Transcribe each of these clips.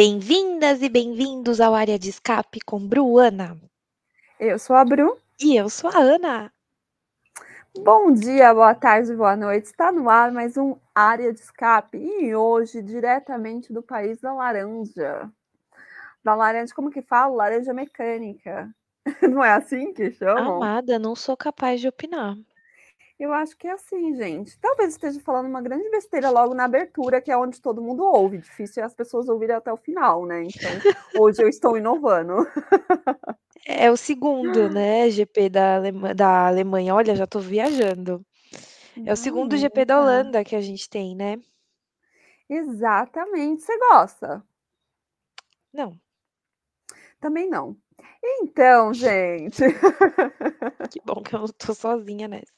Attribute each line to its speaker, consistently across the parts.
Speaker 1: Bem-vindas e bem-vindos ao Área de Escape com Bruana.
Speaker 2: Eu sou a Bru.
Speaker 1: E eu sou a Ana.
Speaker 2: Bom dia, boa tarde, boa noite. Está no ar mais um Área de Escape e hoje diretamente do país da laranja. Da laranja, como que fala? Laranja mecânica. Não é assim que chamam?
Speaker 1: Amada, não sou capaz de opinar.
Speaker 2: Eu acho que é assim, gente. Talvez esteja falando uma grande besteira logo na abertura, que é onde todo mundo ouve. Difícil é as pessoas ouvirem até o final, né? Então, hoje eu estou inovando.
Speaker 1: É o segundo, né? GP da, Alema da Alemanha. Olha, já estou viajando. É o segundo
Speaker 2: Não,
Speaker 1: GP da. Holanda que a gente tem, né?
Speaker 2: Exatamente. Você gosta?
Speaker 1: Não.
Speaker 2: Também não. Então, gente.
Speaker 1: Que bom que eu não tô sozinha nessa.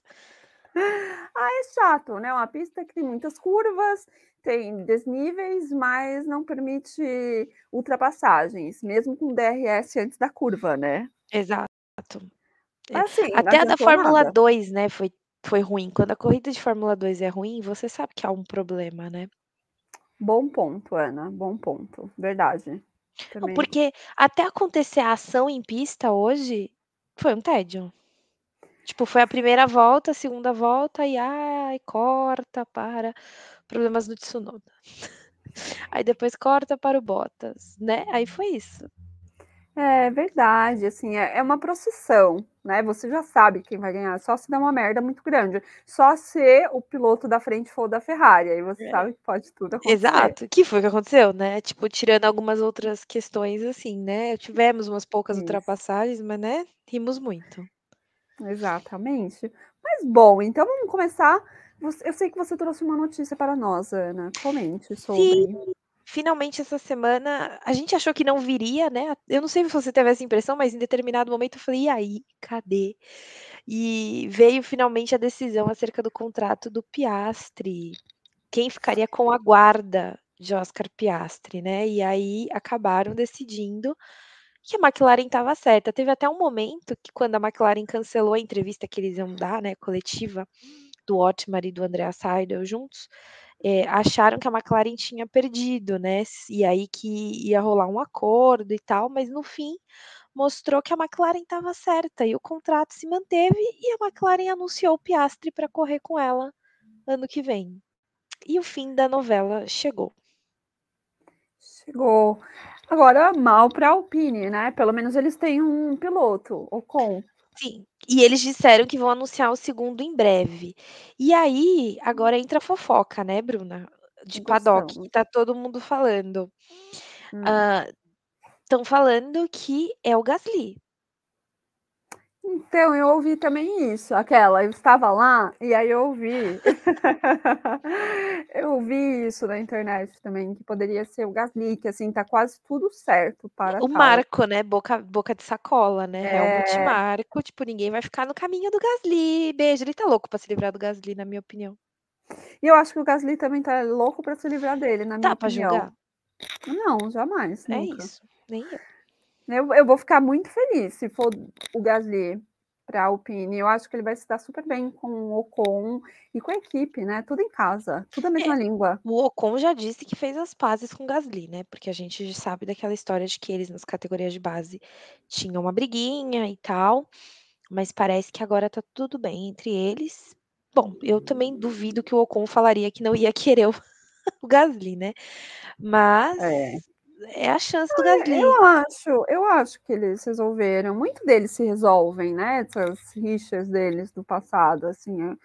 Speaker 2: Ah, é chato, né? Uma pista que tem muitas curvas, tem desníveis, mas não permite ultrapassagens, mesmo com DRS antes da curva, né?
Speaker 1: Exato. É,
Speaker 2: assim,
Speaker 1: Até a da Fórmula
Speaker 2: nada.
Speaker 1: 2, né, foi foi ruim. Quando a corrida de Fórmula 2 é ruim, você sabe que há um problema, né?
Speaker 2: Bom ponto, Ana, bom ponto. Verdade. Também.
Speaker 1: porque até acontecer a ação em pista hoje, foi um tédio. Tipo, foi a primeira volta, a segunda volta e ai, corta para problemas do Tsunoda. Aí depois corta para o Bottas, né? Aí foi isso.
Speaker 2: É verdade, assim, é, é uma procissão, né? Você já sabe quem vai ganhar, só se der uma merda muito grande. Só se o piloto da frente for da Ferrari, aí você
Speaker 1: É.
Speaker 2: sabe que pode tudo acontecer.
Speaker 1: Exato. Que foi o que aconteceu, né? Tipo, tirando algumas outras questões, assim, né? Tivemos umas poucas
Speaker 2: Isso.
Speaker 1: ultrapassagens, mas, né? Rimos muito.
Speaker 2: Exatamente. Mas bom, então vamos começar. Eu sei que você trouxe uma notícia para nós, Ana. Comente sobre.
Speaker 1: Sim, finalmente essa semana a gente achou que não viria, né? Eu não sei se você teve essa impressão, mas em determinado momento eu falei, e aí, cadê? E veio finalmente a decisão acerca do contrato do Piastri. Quem ficaria com a guarda de Oscar Piastri, né? E aí acabaram decidindo que a McLaren estava certa. Teve até um momento que quando a McLaren cancelou a entrevista que eles iam dar, né, coletiva, do Otmar e do Andrea Seidel juntos, eh, acharam que a McLaren tinha perdido, né? E aí que ia rolar um acordo e tal, mas no fim mostrou que a McLaren estava certa e o contrato se manteve e a McLaren anunciou o Piastri para correr com ela ano que vem. E o fim da novela chegou.
Speaker 2: Chegou. Agora, mal para a Alpine, né? Pelo menos eles têm um piloto, Ocon.
Speaker 1: Sim, e eles disseram que vão anunciar o segundo em breve. E aí, agora entra a fofoca, né, Bruna? De paddock, que tá todo mundo falando.
Speaker 2: Hum.
Speaker 1: Estão falando que é o Gasly.
Speaker 2: Então, eu ouvi também isso, aquela, eu estava lá e aí eu ouvi. eu ouvi isso na internet também, que poderia ser o Gasly, que assim, tá quase tudo certo para
Speaker 1: O
Speaker 2: tal.
Speaker 1: marco, né? Boca, boca de sacola, né? Realmente
Speaker 2: É.
Speaker 1: marco. Tipo, ninguém vai ficar no caminho do Gasly. Beijo. Ele tá louco pra se livrar do Gasly, na minha opinião.
Speaker 2: E eu acho que o Gasly também tá louco para se livrar dele, na minha
Speaker 1: Tá pra
Speaker 2: opinião.
Speaker 1: julgar?
Speaker 2: Não, jamais,
Speaker 1: É
Speaker 2: nunca.
Speaker 1: isso. Nem eu.
Speaker 2: Eu, eu vou ficar muito feliz se for o Gasly para a Alpine. Eu acho que ele vai se dar super bem com o Ocon e com a equipe, né? Tudo em casa, tudo a mesma língua.
Speaker 1: O Ocon já disse que fez as pazes com o Gasly, né? Porque a gente já sabe daquela história de que eles nas categorias de base tinham uma briguinha e tal, mas parece que agora tá tudo bem entre eles. Bom, eu também duvido que o Ocon falaria que não ia querer o, o Gasly, né? Mas
Speaker 2: É.
Speaker 1: é a chance do Gasly.
Speaker 2: Eu acho, eu acho que eles resolveram. Muito deles se resolvem, né? Essas rixas deles do passado, assim. Eu,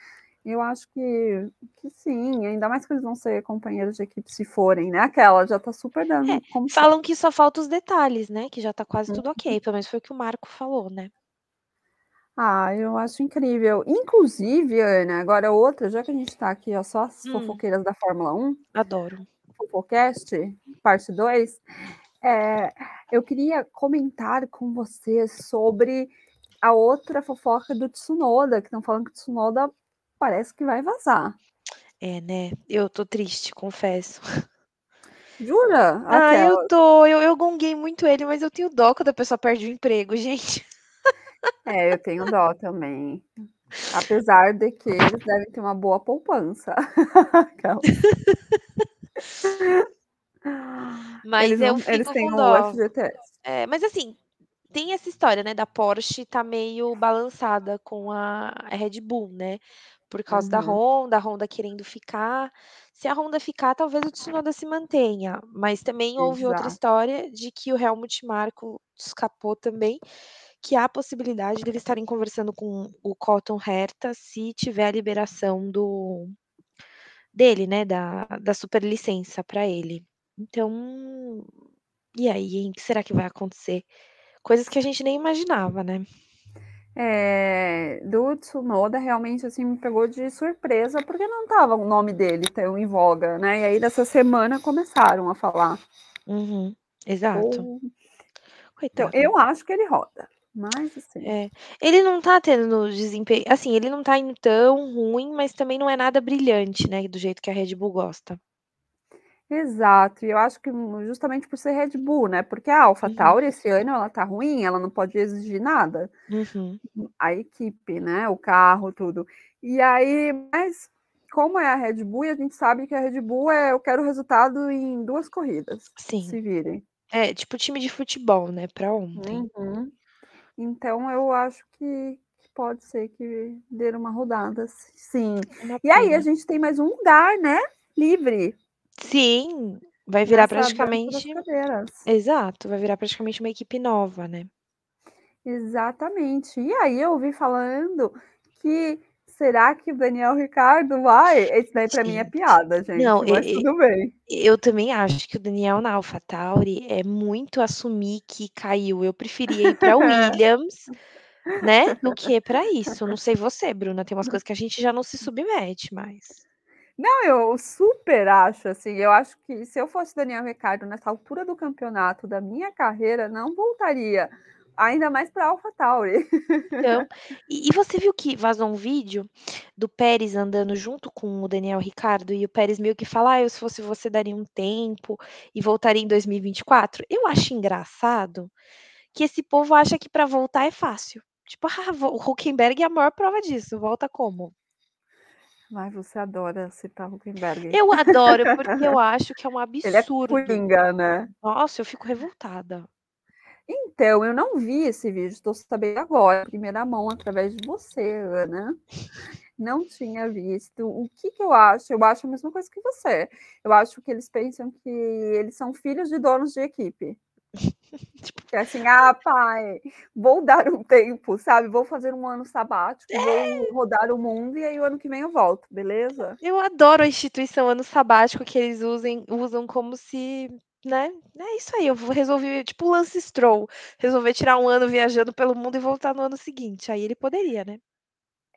Speaker 2: eu acho que, que sim, ainda mais que eles vão ser companheiros de equipe se forem, né? Aquela já tá super dando
Speaker 1: É, falam que só falta os detalhes, né? Que já tá quase tudo
Speaker 2: Uhum.
Speaker 1: ok. Pelo menos foi o que o Marco falou, né?
Speaker 2: Ah, eu acho incrível. Inclusive, Ana, agora outra, já que a gente tá aqui, ó, só as
Speaker 1: Hum.
Speaker 2: fofoqueiras da Fórmula 1,
Speaker 1: Adoro.
Speaker 2: Fofocast, parte 2, é, eu queria comentar com você sobre a outra fofoca do Tsunoda, que estão falando que o Tsunoda parece que vai vazar.
Speaker 1: É, né? Eu tô triste, confesso.
Speaker 2: Jura?
Speaker 1: Ah, eu tô. Eu, eu gonguei muito ele, mas eu tenho dó quando a pessoa perde o emprego, gente.
Speaker 2: É, eu tenho dó também. Apesar de que eles devem ter uma boa poupança.
Speaker 1: Mas
Speaker 2: Eles
Speaker 1: eu
Speaker 2: não eles
Speaker 1: fico
Speaker 2: têm
Speaker 1: com
Speaker 2: o
Speaker 1: dó.
Speaker 2: FGTS.
Speaker 1: É, mas assim, tem essa história, né, da Porsche tá meio balançada com a Red Bull, né, por causa da
Speaker 2: Uhum.
Speaker 1: Honda, a Honda querendo ficar. Se a Honda ficar, talvez o Tsunoda se mantenha, mas também houve outra
Speaker 2: Exato.
Speaker 1: história de que o Helmut Marko escapou também, que há a possibilidade deles estarem conversando com o Cotton Herta se tiver a liberação do dele, né, da da superlicença pra ele. Então, e aí, hein, que será que vai acontecer? Coisas que a gente nem imaginava, né.
Speaker 2: É, do Tsunoda realmente, assim, me pegou de surpresa, porque não estava o nome dele tão em voga, né, e aí nessa semana começaram a falar.
Speaker 1: Uhum, exato.
Speaker 2: Então, eu acho que ele roda, mas assim
Speaker 1: É, ele não tá tendo desempenho assim, ele não tá indo tão ruim, mas também não é nada brilhante, né, do jeito que a Red Bull gosta.
Speaker 2: Exato, e eu acho que justamente por ser Red Bull, né, porque a
Speaker 1: Uhum.
Speaker 2: AlphaTauri esse ano ela tá ruim, ela não pode exigir nada.
Speaker 1: Uhum.
Speaker 2: A equipe, né, o carro, tudo. E aí mas como é a Red Bull e a gente sabe que a Red Bull é: "Eu quero resultado em 2 corridas,
Speaker 1: Sim.
Speaker 2: se virem".
Speaker 1: É, tipo time de futebol, né, pra ontem.
Speaker 2: Uhum. Então eu acho que pode ser que dê uma rodada sim.
Speaker 1: É
Speaker 2: E aí a gente tem mais um lugar, né, livre.
Speaker 1: Sim, vai virar
Speaker 2: Nessa
Speaker 1: praticamente exato, vai virar praticamente uma equipe nova, né.
Speaker 2: Exatamente. E aí eu ouvi falando que será que o Daniel Ricciardo vai? Esse daí pra mim é piada,
Speaker 1: Não,
Speaker 2: gente, mas
Speaker 1: e e
Speaker 2: tudo bem.
Speaker 1: eu também acho que o Daniel na AlphaTauri é muito assumir que caiu, eu preferia ir pra Williams, né, do que pra isso. Não sei você, Bruna, tem umas coisas que a gente já não se submete mais.
Speaker 2: Não, eu super acho, assim, eu acho que se eu fosse Daniel Ricciardo nessa altura do campeonato da minha carreira, não voltaria, ainda mais pra AlphaTauri.
Speaker 1: Então, e e você viu que vazou um vídeo do Pérez andando junto com o Daniel Ricciardo e o Pérez meio que fala: "Ah, eu se fosse você daria um tempo e voltaria em 2024"? Eu acho engraçado que esse povo acha que pra voltar é fácil, tipo: "Ah, vo" o Huckenberg é a maior prova disso, volta como?
Speaker 2: Ai, você adora citar Huckenberg.
Speaker 1: Eu adoro, porque eu acho que é um
Speaker 2: Ele é
Speaker 1: absurdo.
Speaker 2: coringa, né.
Speaker 1: Nossa, eu fico revoltada.
Speaker 2: Então, eu não vi esse vídeo, estou sabendo agora, primeira mão, através de você, Ana. Não tinha visto. O que que eu acho? Eu acho a mesma coisa que você. Eu acho que eles pensam que eles são filhos de donos de equipe.
Speaker 1: Tipo
Speaker 2: Que é assim: "Ah, pai, vou dar um tempo, sabe, vou fazer um ano sabático, vou
Speaker 1: É.
Speaker 2: rodar o mundo e aí o ano que vem eu volto, beleza?".
Speaker 1: Eu adoro a instituição ano sabático que eles usem usam como se, né, é isso aí, eu vou resolver tipo o Lance Stroll, resolver tirar 1 ano viajando pelo mundo e voltar no ano seguinte, aí ele poderia, né.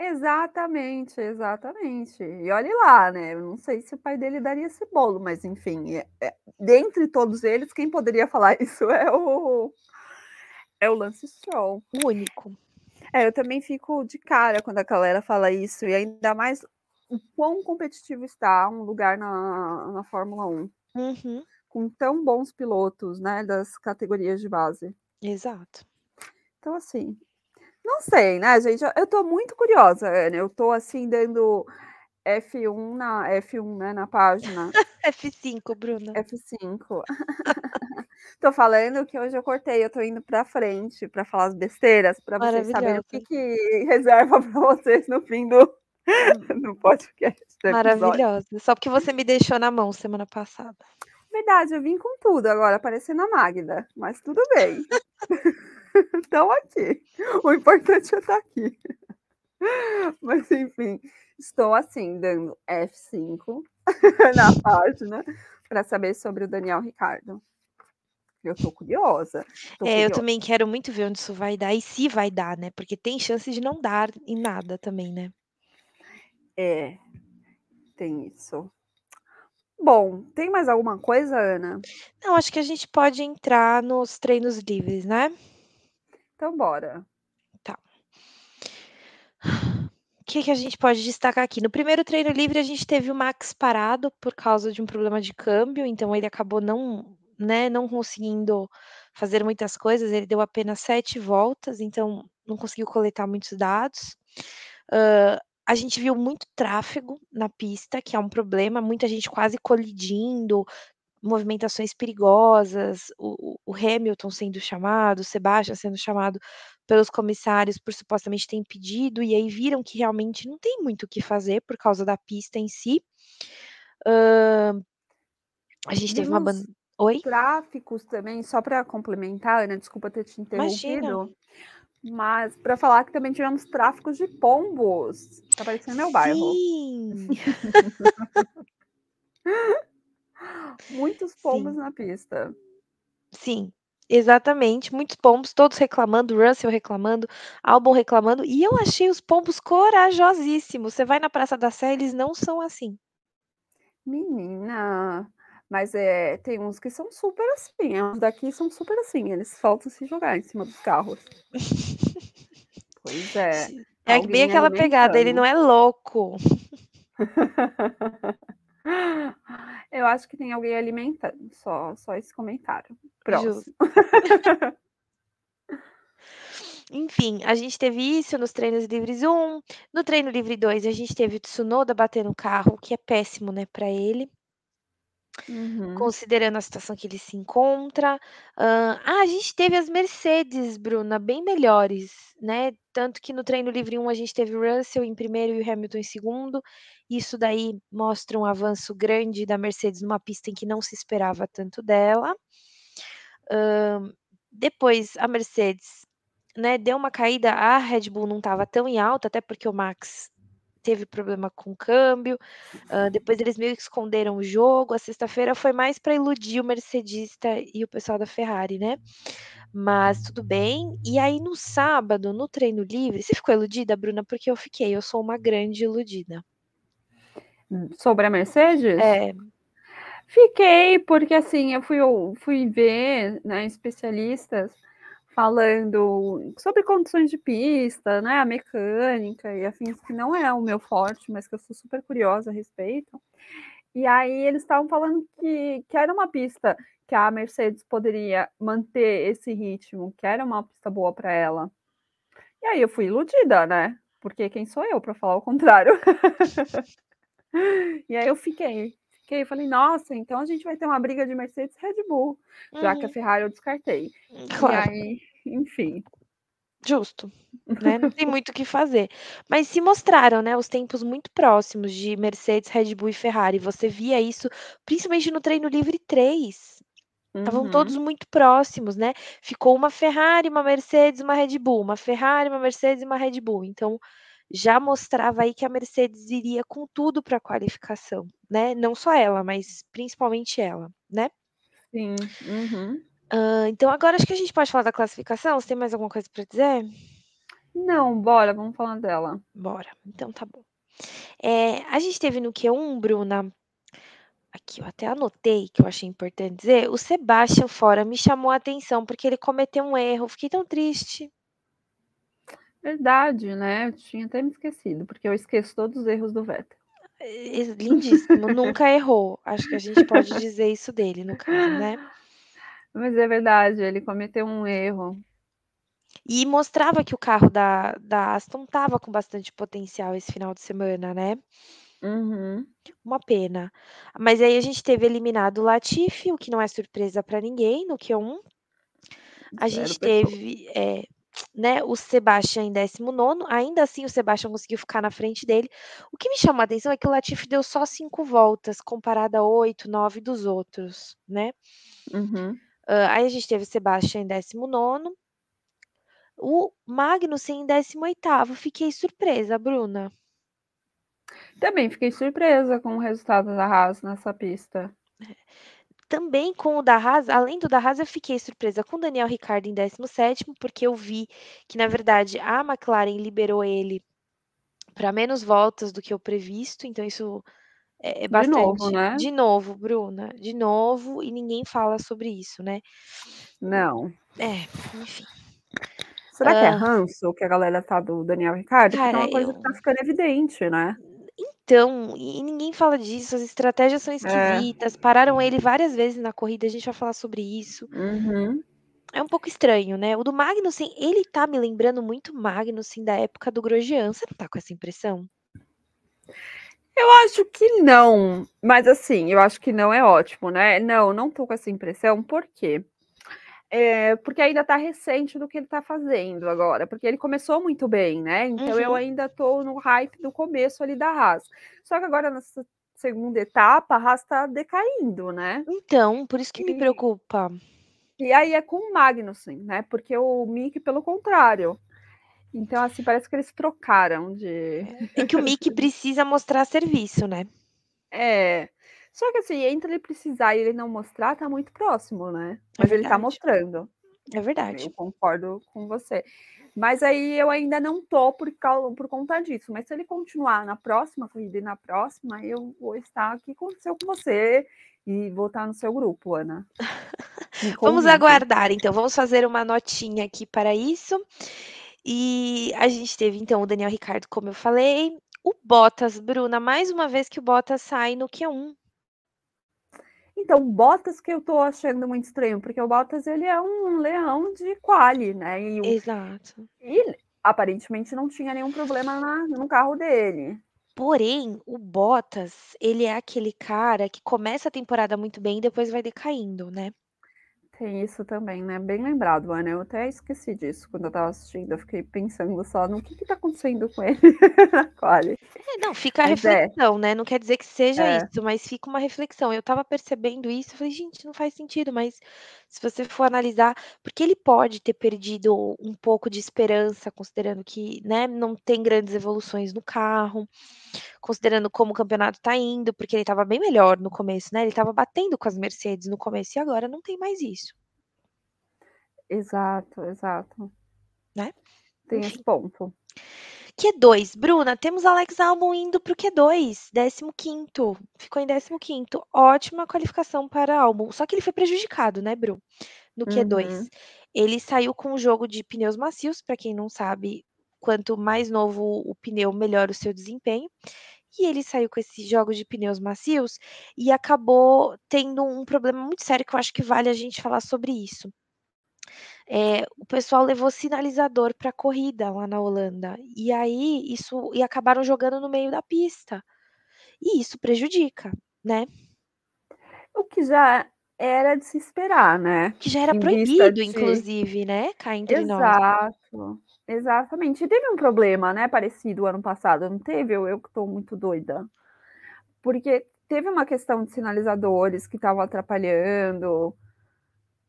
Speaker 2: Exatamente, exatamente. E olhe lá, né, eu não sei se o pai dele daria esse bolo, mas enfim, eh eh, dentre todos eles, quem poderia falar isso é o é o Lance Stroll.
Speaker 1: Único.
Speaker 2: É, eu também fico de cara quando a galera fala isso, e ainda mais o quão competitivo está um lugar na na Fórmula 1.
Speaker 1: Uhum.
Speaker 2: Com tão bons pilotos, né, das categorias de base.
Speaker 1: Exato.
Speaker 2: Então assim, não sei, né, gente, eu tô muito curiosa, Ana, eu tô assim dando F1 na F1, né, na página.
Speaker 1: F5, Bruna.
Speaker 2: F5. Tô falando que hoje eu cortei, eu tô indo pra frente pra falar as besteiras, pra vocês saberem o que que reserva pra vocês no fim do do podcast, do.
Speaker 1: Maravilhosa, só porque você me deixou na mão semana passada.
Speaker 2: Verdade, eu vim com tudo agora, parecendo a Magda, mas tudo bem. Estamos aqui, o importante é estar aqui. Mas enfim, estou assim dando F5 na página, pra saber sobre o Daniel Ricciardo. Eu tô curiosa, tô
Speaker 1: É, eu
Speaker 2: curiosa.
Speaker 1: também quero muito ver onde isso vai dar e se vai dar, né, porque tem chance de não dar em nada também, né.
Speaker 2: É, tem isso. Bom, tem mais alguma coisa, Ana?
Speaker 1: Não, acho que a gente pode entrar nos treinos livres, né.
Speaker 2: Então bora.
Speaker 1: Tá. Que que a gente pode destacar aqui? No primeiro treino livre a gente teve o Max parado por causa de um problema de câmbio, então ele acabou não, né, não conseguindo fazer muitas coisas, ele deu apenas 7 voltas, então não conseguiu coletar muitos dados. A gente viu muito tráfego na pista, que é um problema, muita gente quase colidindo, movimentações perigosas, o o Hamilton sendo chamado, o Sebastian sendo chamado pelos comissários por supostamente ter impedido, e aí viram que realmente não tem muito o que fazer por causa da pista em si. Hã, a gente teve uma ban oi?
Speaker 2: tráficos também, só para complementar, Ana, desculpa ter te
Speaker 1: Imagina.
Speaker 2: Mas para falar que também tivemos tráficos de pombos, tá parecendo meu bairro.
Speaker 1: Sim.
Speaker 2: Muitos pombos
Speaker 1: Sim.
Speaker 2: na pista.
Speaker 1: Sim, exatamente, muitos pombos, todos reclamando, Russell reclamando, Albon reclamando, e eu achei os pombos corajosíssimos, você vai na Praça da Sé, eles não são assim.
Speaker 2: Menina, mas, eh, tem uns que são super assim, uns daqui são super assim, eles faltam se jogar em cima dos carros. Pois é,
Speaker 1: Sim, é bem aquela pegada, ele não é louco.
Speaker 2: Eu acho que tem alguém alimentando, só só esse comentário. Próximo.
Speaker 1: Enfim, a gente teve isso nos treinos livres 1, no treino livre 2 a gente teve o Tsunoda batendo o carro, o que é péssimo, né, pra ele.
Speaker 2: Uhum.
Speaker 1: Considerando a situação que ele se encontra. Ah, a gente teve as Mercedes, Bruna, bem melhores, né, tanto que no treino livre 1 a gente teve o Russell em 1º e o Hamilton em 2º, isso daí mostra um avanço grande da Mercedes numa pista em que não se esperava tanto dela. Hã, depois a Mercedes, né, deu uma caída, a Red Bull não estava tão em alta, até porque o Max teve problema com o câmbio, hã, depois eles meio que esconderam o jogo, a sexta-feira foi mais pra iludir o mercedista e o pessoal da Ferrari, né. Mas tudo bem, e aí no sábado, no treino livre você ficou iludida, Bruna? Porque eu fiquei, eu sou uma grande iludida.
Speaker 2: Hum, sobre a Mercedes?
Speaker 1: É.
Speaker 2: Fiquei, porque assim, eu fui eu fui ver, né, especialistas falando sobre condições de pista, né, a mecânica e afins, que não é o meu forte, mas que eu sou super curiosa a respeito. E aí eles estavam falando que que era uma pista que a Mercedes poderia manter esse ritmo, que era uma pista boa pra ela. E aí eu fui iludida, né, porque quem sou eu pra falar o contrário. E aí eu fiquei, fiquei, falei: "Nossa, então a gente vai ter uma briga de Mercedes Red Bull", já que a
Speaker 1: Uhum.
Speaker 2: Ferrari eu descartei.
Speaker 1: Hum,
Speaker 2: E
Speaker 1: claro.
Speaker 2: aí, enfim.
Speaker 1: Justo, né, não tem muito o que fazer. Mas se mostraram, né, os tempos muito próximos de Mercedes, Red Bull e Ferrari, você via isso principalmente no treino livre 3. Estavam todos
Speaker 2: Uhum.
Speaker 1: muito próximos, né, ficou uma Ferrari, uma Mercedes, uma Red Bull, uma Ferrari, uma Mercedes e uma Red Bull, então já mostrava aí que a Mercedes iria com tudo pra qualificação, né, não só ela, mas principalmente ela, né.
Speaker 2: Sim, uhum.
Speaker 1: Hã, então agora acho que a gente pode falar da classificação, você tem mais alguma coisa pra dizer?
Speaker 2: Não, bora, vamos falar dela.
Speaker 1: Bora, então tá bom. Eh, a gente teve no Q1, Bruna aqui eu até anotei que eu achei importante dizer, o Sebastian fora me chamou a atenção, porque ele cometeu um erro, fiquei tão triste.
Speaker 2: Verdade, né, eu tinha até me esquecido, porque eu esqueço todos os erros do Vettel.
Speaker 1: E lindíssimo, nunca errou, acho que a gente pode dizer isso dele no caso, né.
Speaker 2: Mas é verdade, ele cometeu um erro.
Speaker 1: E mostrava que o carro da da Aston estava com bastante potencial esse final de semana, né.
Speaker 2: Uhum.
Speaker 1: Uma pena. Mas aí a gente teve eliminado o Latifi, o que não é surpresa pra ninguém no Q1. A
Speaker 2: 0
Speaker 1: gente teve, eh, né, o Sebastian em 19º, ainda assim o Sebastian conseguiu ficar na frente dele. O que me chamou a atenção é que o Latifi deu só 5 voltas, comparado a 8, 9 dos outros, né.
Speaker 2: Uhum.
Speaker 1: Hã, aí a gente teve o Sebastian em 19º. O Magnussen em 18º, fiquei surpresa, Bruna.
Speaker 2: Também fiquei surpresa com o resultado da Haas nessa pista.
Speaker 1: Também com o da Haas, além do da Haas, eu fiquei surpresa com o Daniel Ricciardo em 17º, porque eu vi que na verdade a McLaren liberou ele pra menos voltas do que o previsto, então isso é é
Speaker 2: De novo,
Speaker 1: bastante
Speaker 2: né.
Speaker 1: de novo, Bruna, de novo, e ninguém fala sobre isso, né.
Speaker 2: Não.
Speaker 1: É, enfim.
Speaker 2: Será que é ranço que a galera tá do Daniel Ricciardo? Porque é
Speaker 1: Cara,
Speaker 2: uma coisa que
Speaker 1: eu
Speaker 2: tá ficando evidente, né.
Speaker 1: Então, e ninguém fala disso, as estratégias são
Speaker 2: É.
Speaker 1: esquisitas, pararam ele várias vezes na corrida, a gente vai falar sobre isso.
Speaker 2: Uhum.
Speaker 1: É um pouco estranho, né. O do Magnussen, ele tá me lembrando muito o Magnussen da época do Grosjean, você não tá com essa impressão?
Speaker 2: Eu acho que não, mas assim, eu acho que não é ótimo, né? Não, não tô com essa impressão, por quê? É, porque ainda tá recente do que ele tá fazendo agora, porque ele começou muito bem, né? Então uhum. eu ainda tô no hype do começo ali da Haas. Só que agora nessa segunda etapa, a Haas tá decaindo, né?
Speaker 1: Então, por isso que e, me preocupa.
Speaker 2: E aí é com o Magnussen, né? Porque o Mick, pelo contrário. Então, assim, parece que eles trocaram de.
Speaker 1: É que o Mick precisa mostrar serviço, né?
Speaker 2: É. Só que assim, entre ele precisar e ele não mostrar, tá muito próximo, né? É Mas é ele tá mostrando.
Speaker 1: É verdade.
Speaker 2: Eu concordo com você. Mas aí eu ainda não tô por, por conta disso. Mas se ele continuar na próxima corrida e na próxima, eu vou estar aqui com, com você e vou estar no seu grupo, Ana.
Speaker 1: vamos aguardar, então. Vamos fazer uma notinha aqui para isso. E a gente teve, então, o Daniel Ricardo, como eu falei. O Bottas, Bruna, mais uma vez que o Bottas sai no Q1.
Speaker 2: Então, Bottas que eu tô achando muito estranho, porque o Bottas ele é um leão de quali, né? E,
Speaker 1: Exato.
Speaker 2: E aparentemente não tinha nenhum problema na, no carro dele.
Speaker 1: Porém, o Bottas, ele é aquele cara que começa a temporada muito bem e depois vai decaindo, né?
Speaker 2: Tem isso também, né? Bem lembrado, Ana. Eu até esqueci disso quando eu tava assistindo. Eu fiquei pensando só no que que tá acontecendo com ele na
Speaker 1: É, não, fica a mas é. reflexão, é. né? Não quer dizer que seja é. isso, mas fica uma reflexão. Eu tava percebendo isso, eu falei, gente, não faz sentido, mas se você for analisar, porque ele pode ter perdido um pouco de esperança, considerando que, né, não tem grandes evoluções no carro, considerando como o campeonato tá indo, porque ele tava bem melhor no começo, né? Ele tava batendo com as Mercedes no começo e agora não tem mais isso.
Speaker 2: Exato, exato.
Speaker 1: Né?
Speaker 2: Tem Enfim. esse ponto.
Speaker 1: Q2, Bruna, temos Alex Albon indo para o Q2, 15º, ficou em 15º, ótima qualificação para Albon, só que ele foi prejudicado, né, Bru, no Q2. Uhum. Ele saiu com o jogo de pneus macios, para quem não sabe, quanto mais novo o pneu, melhor o seu desempenho, e ele saiu com esses jogos de pneus macios e acabou tendo um problema muito sério que eu acho que vale a gente falar sobre isso é, o pessoal levou sinalizador para a corrida lá na Holanda. E aí isso e acabaram jogando no meio da pista. E isso prejudica, né?
Speaker 2: O que já era de se esperar, né?
Speaker 1: Que já era em proibido, de... inclusive, né? Cá entre
Speaker 2: Exato. nós. Exatamente. E teve um problema, né? Parecido ano passado, não teve? Eu, eu que estou muito doida. Porque teve uma questão de sinalizadores que estavam atrapalhando.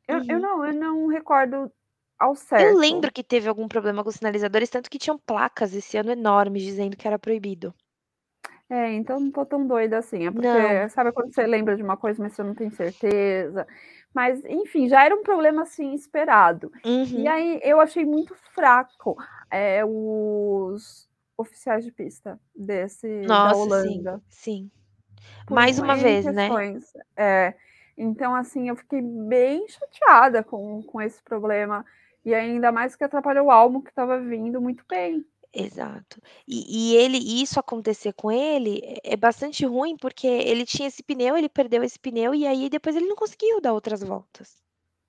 Speaker 2: Eu, uhum. eu não, eu não recordo ao certo.
Speaker 1: Eu lembro que teve algum problema com os sinalizadores, tanto que tinham placas esse ano enormes dizendo que era proibido.
Speaker 2: É, então não tô tão doida assim. É porque, não. sabe quando você lembra de uma coisa, mas você não tem certeza. Mas, enfim, já era um problema assim esperado. Uhum. E aí eu achei muito fraco é, os oficiais de pista desse Nossa, da Holanda.
Speaker 1: Sim, sim. Mais uma vez, né? questões.
Speaker 2: né? É. Então, assim, eu fiquei bem chateada com, com esse problema. E ainda mais que atrapalhou o álbum que estava vindo muito bem.
Speaker 1: Exato. E, e ele, isso acontecer com ele é, é bastante ruim, porque ele tinha esse pneu, ele perdeu esse pneu e aí depois ele não conseguiu dar outras voltas.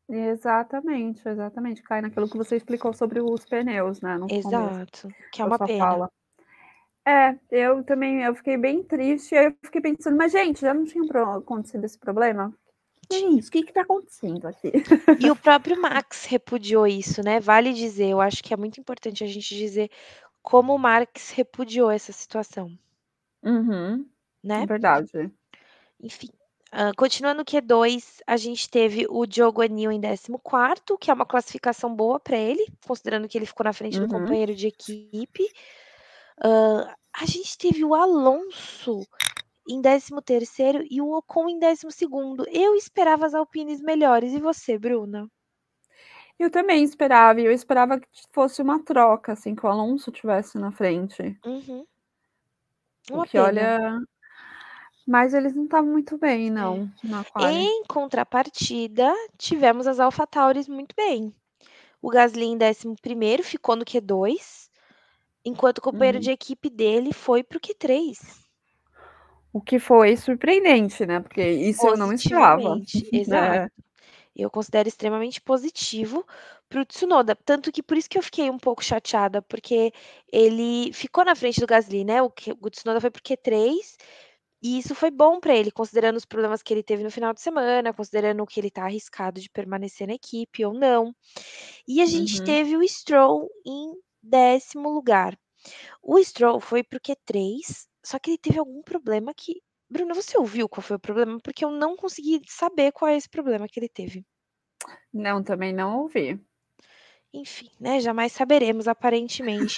Speaker 2: Exatamente, exatamente. Cai naquilo que você explicou sobre os pneus, né?
Speaker 1: Exato, que é uma pena. Fala.
Speaker 2: É, eu também eu fiquei bem triste. Aí eu fiquei pensando, mas gente, já não tinha acontecido esse problema? Gente, o que está acontecendo aqui?
Speaker 1: E o próprio Max repudiou isso, né? Vale dizer, eu acho que é muito importante a gente dizer como o Max repudiou essa situação.
Speaker 2: Uhum, né? Verdade.
Speaker 1: Enfim. Uh, continuando o Q2, a gente teve o Diogo Anil em 14, que é uma classificação boa para ele, considerando que ele ficou na frente uhum. do companheiro de equipe. Uh, a gente teve o Alonso em 13º e o Ocon em 12º. Eu esperava as Alpines melhores. E você, Bruna?
Speaker 2: Eu também esperava. Eu esperava que fosse uma troca, assim, que o Alonso tivesse na frente.
Speaker 1: Uhum.
Speaker 2: Uma Porque, pena. olha... Mas eles não estavam muito bem, é. não,
Speaker 1: é. Em contrapartida, tivemos as AlphaTauris muito bem. O Gasly em 11 ficou no Q2, enquanto o companheiro uhum. de equipe dele foi para o Q3.
Speaker 2: O que foi surpreendente, né? Porque isso eu não esperava.
Speaker 1: Exato. É. eu considero extremamente positivo para o Tsunoda. Tanto que por isso que eu fiquei um pouco chateada, porque ele ficou na frente do Gasly, né? O, que, o Tsunoda foi por Q3, e isso foi bom para ele, considerando os problemas que ele teve no final de semana, considerando que ele está arriscado de permanecer na equipe ou não. E a gente
Speaker 2: Uhum.
Speaker 1: teve o Stroll em décimo lugar. O Stroll foi pro Q3, só que ele teve algum problema que. Bruna, você ouviu qual foi o problema? Porque eu não consegui saber qual é esse problema que ele teve.
Speaker 2: Não, também não ouvi.
Speaker 1: Enfim, né? Jamais saberemos, aparentemente.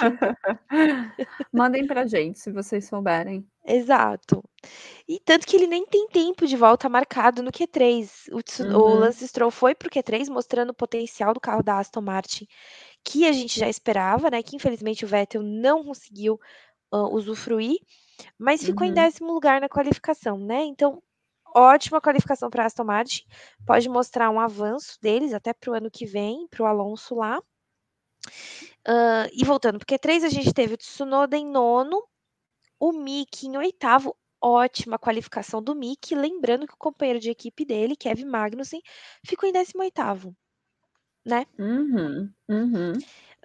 Speaker 2: Mandem pra gente, se vocês souberem.
Speaker 1: Exato. E tanto que ele nem tem tempo de volta marcado no Q3. O, Tsu- o
Speaker 2: Uhum.
Speaker 1: Lance Stroll foi pro Q3 mostrando o potencial do carro da Aston Martin, que a gente já esperava, né? Que infelizmente o Vettel não conseguiu ah, usufruir, mas ficou em
Speaker 2: Uhum.
Speaker 1: décimo lugar na qualificação, né? Então, ótima qualificação para Aston Martin. Pode mostrar um avanço deles até para o ano que vem, para o Alonso lá. Ah, e voltando, porque três a gente teve o Tsunoda em nono, o Mick em oitavo. Ótima qualificação do Mick. Lembrando que o companheiro de equipe dele, Kevin Magnussen, ficou em 18, né?
Speaker 2: Uhum. Uhum.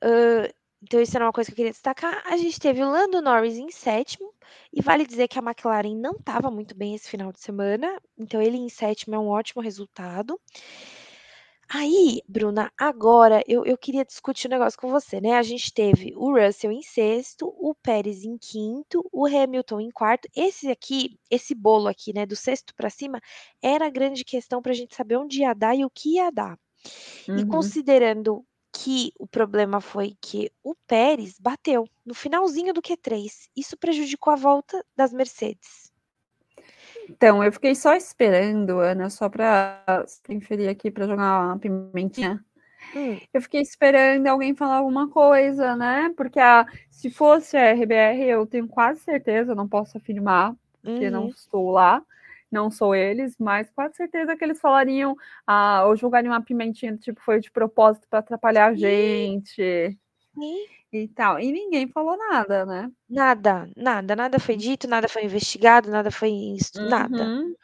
Speaker 1: Uh, então, isso era uma coisa que eu queria destacar. A gente teve o Lando Norris em sétimo, e vale dizer que a McLaren não estava muito bem esse final de semana, então ele em sétimo é um ótimo resultado. Aí, Bruna, agora eu, eu queria discutir um negócio com você, né? A gente teve o Russell em sexto, o Pérez em quinto, o Hamilton em quarto. Esse aqui, esse bolo aqui, né, do sexto para cima, era a grande questão para a gente saber onde ia dar e o que ia dar. E
Speaker 2: Uhum.
Speaker 1: considerando que o problema foi que o Pérez bateu no finalzinho do Q3, isso prejudicou a volta das Mercedes.
Speaker 2: Então, eu fiquei só esperando, Ana, só para inferir aqui para jogar uma pimentinha.
Speaker 1: Hum,
Speaker 2: Eu fiquei esperando alguém falar alguma coisa, né? Porque a, se fosse a RBR, eu tenho quase certeza, não posso afirmar, porque não
Speaker 1: uhum.
Speaker 2: estou lá, não sou eles, mas quase certeza que eles falariam, ah, ou jogariam uma pimentinha, tipo, foi de propósito para atrapalhar a gente
Speaker 1: Sim.
Speaker 2: e tal. E ninguém falou nada, né?
Speaker 1: Nada, nada, nada foi dito, nada foi investigado, nada foi nada,
Speaker 2: Uhum,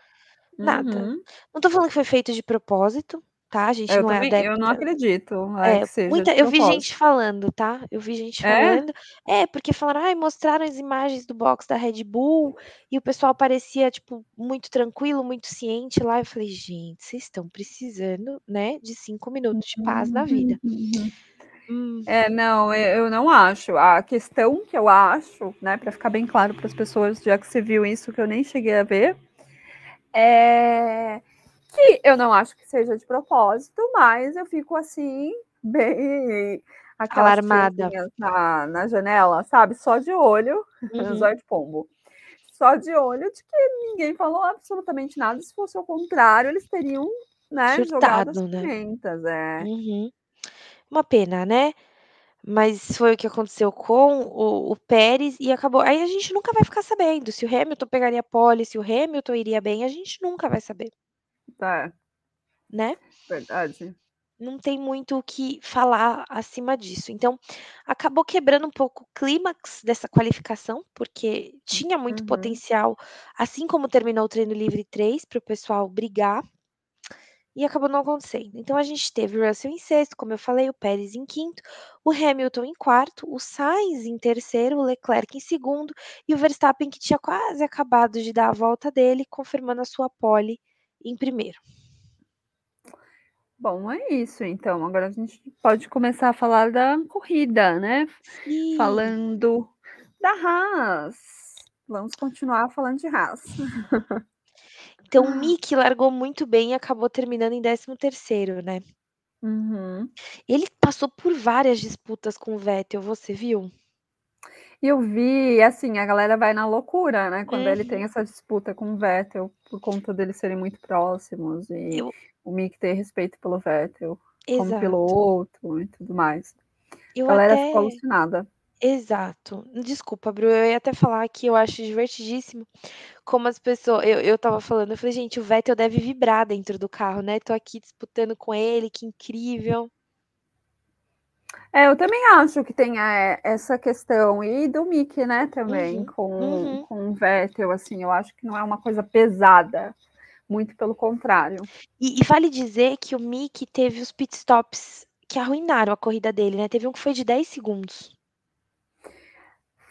Speaker 1: nada.
Speaker 2: uhum.
Speaker 1: Não tô falando que foi feito de propósito, tá? Gente
Speaker 2: Eu
Speaker 1: não é
Speaker 2: também, eu não acredito é,
Speaker 1: É,
Speaker 2: seja
Speaker 1: muita, eu vi
Speaker 2: propósito.
Speaker 1: gente falando, tá? Eu vi gente
Speaker 2: É?
Speaker 1: falando. É, porque falaram, ai, mostraram as imagens do box da Red Bull e o pessoal parecia, tipo, muito tranquilo, muito ciente lá. Eu falei, gente, vocês estão precisando, né, de cinco minutos de paz na vida.
Speaker 2: Uhum.
Speaker 1: Hum,
Speaker 2: É, não, eu eu não acho. A questão que eu acho, né, para ficar bem claro para as pessoas, já que você viu isso que eu nem cheguei a ver, é que eu não acho que seja de propósito, mas eu fico assim, bem
Speaker 1: alarmada.
Speaker 2: na, na janela, sabe? Só de olho,
Speaker 1: Uhum.
Speaker 2: zóio de pombo. Só de olho de que ninguém falou absolutamente nada. Se fosse o contrário, eles teriam, né, jogado as
Speaker 1: Surtado, né?
Speaker 2: pimentas, é.
Speaker 1: Uhum. Uma pena, né? Mas foi o que aconteceu com o, o Pérez e acabou. Aí a gente nunca vai ficar sabendo se o Hamilton pegaria pole, se o Hamilton iria bem, a gente nunca vai saber,
Speaker 2: Tá,
Speaker 1: né?
Speaker 2: verdade.
Speaker 1: Não tem muito o que falar acima disso. Então, acabou quebrando um pouco o clímax dessa qualificação, porque tinha muito
Speaker 2: Uhum.
Speaker 1: potencial, assim como terminou o treino livre 3, para o pessoal brigar. E acabou não acontecendo. Então a gente teve o Russell em sexto, como eu falei, o Pérez em quinto, o Hamilton em quarto, o Sainz em terceiro, o Leclerc em segundo e o Verstappen que tinha quase acabado de dar a volta dele, confirmando a sua pole em primeiro.
Speaker 2: Bom, é isso então. Agora a gente pode começar a falar da corrida, né?
Speaker 1: Sim.
Speaker 2: Falando da Haas. Vamos continuar falando de Haas.
Speaker 1: Então o Mick largou muito bem e acabou terminando em 13 terceiro, né?
Speaker 2: Uhum.
Speaker 1: Ele passou por várias disputas com o Vettel, você viu?
Speaker 2: E eu vi, assim, a galera vai na loucura, né? Quando ele
Speaker 1: Uhum.
Speaker 2: tem essa disputa com o Vettel, por conta deles serem muito próximos e
Speaker 1: Eu,
Speaker 2: o Mick ter respeito pelo Vettel como
Speaker 1: exato.
Speaker 2: piloto e tudo mais. A
Speaker 1: Eu
Speaker 2: galera
Speaker 1: até
Speaker 2: ficou alucinada.
Speaker 1: Exato. Desculpa, Bru, eu ia até falar que eu acho divertidíssimo como as pessoas. Eu, eu tava falando, eu falei, gente, o Vettel deve vibrar dentro do carro, né? Tô aqui disputando com ele, que incrível.
Speaker 2: É, eu também acho que tem é, essa questão, e do Mickey, né, também,
Speaker 1: Uhum,
Speaker 2: com,
Speaker 1: uhum.
Speaker 2: com o Vettel, assim, eu acho que não é uma coisa pesada, muito pelo contrário.
Speaker 1: E e vale dizer que o Mick teve os pitstops que arruinaram a corrida dele, né, teve um que foi de 10 segundos.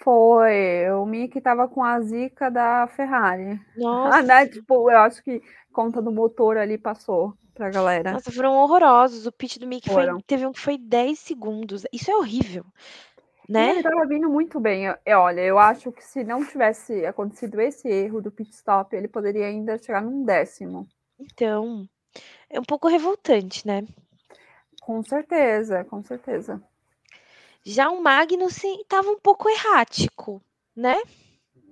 Speaker 2: Foi, o Mick estava com a zica da Ferrari.
Speaker 1: Nossa.
Speaker 2: Ah, né, tipo, eu acho que conta do motor ali passou pra galera.
Speaker 1: Nossa, foram horrorosos, o pit do Mick foi teve um que foi 10 segundos, isso é horrível, né.
Speaker 2: ele estava vindo muito bem, eh, olha, eu acho que se não tivesse acontecido esse erro do pit stop, ele poderia ainda chegar num 10º.
Speaker 1: Então, é um pouco revoltante, né.
Speaker 2: Com certeza, com certeza.
Speaker 1: Já o Magnussen estava um pouco errático, né.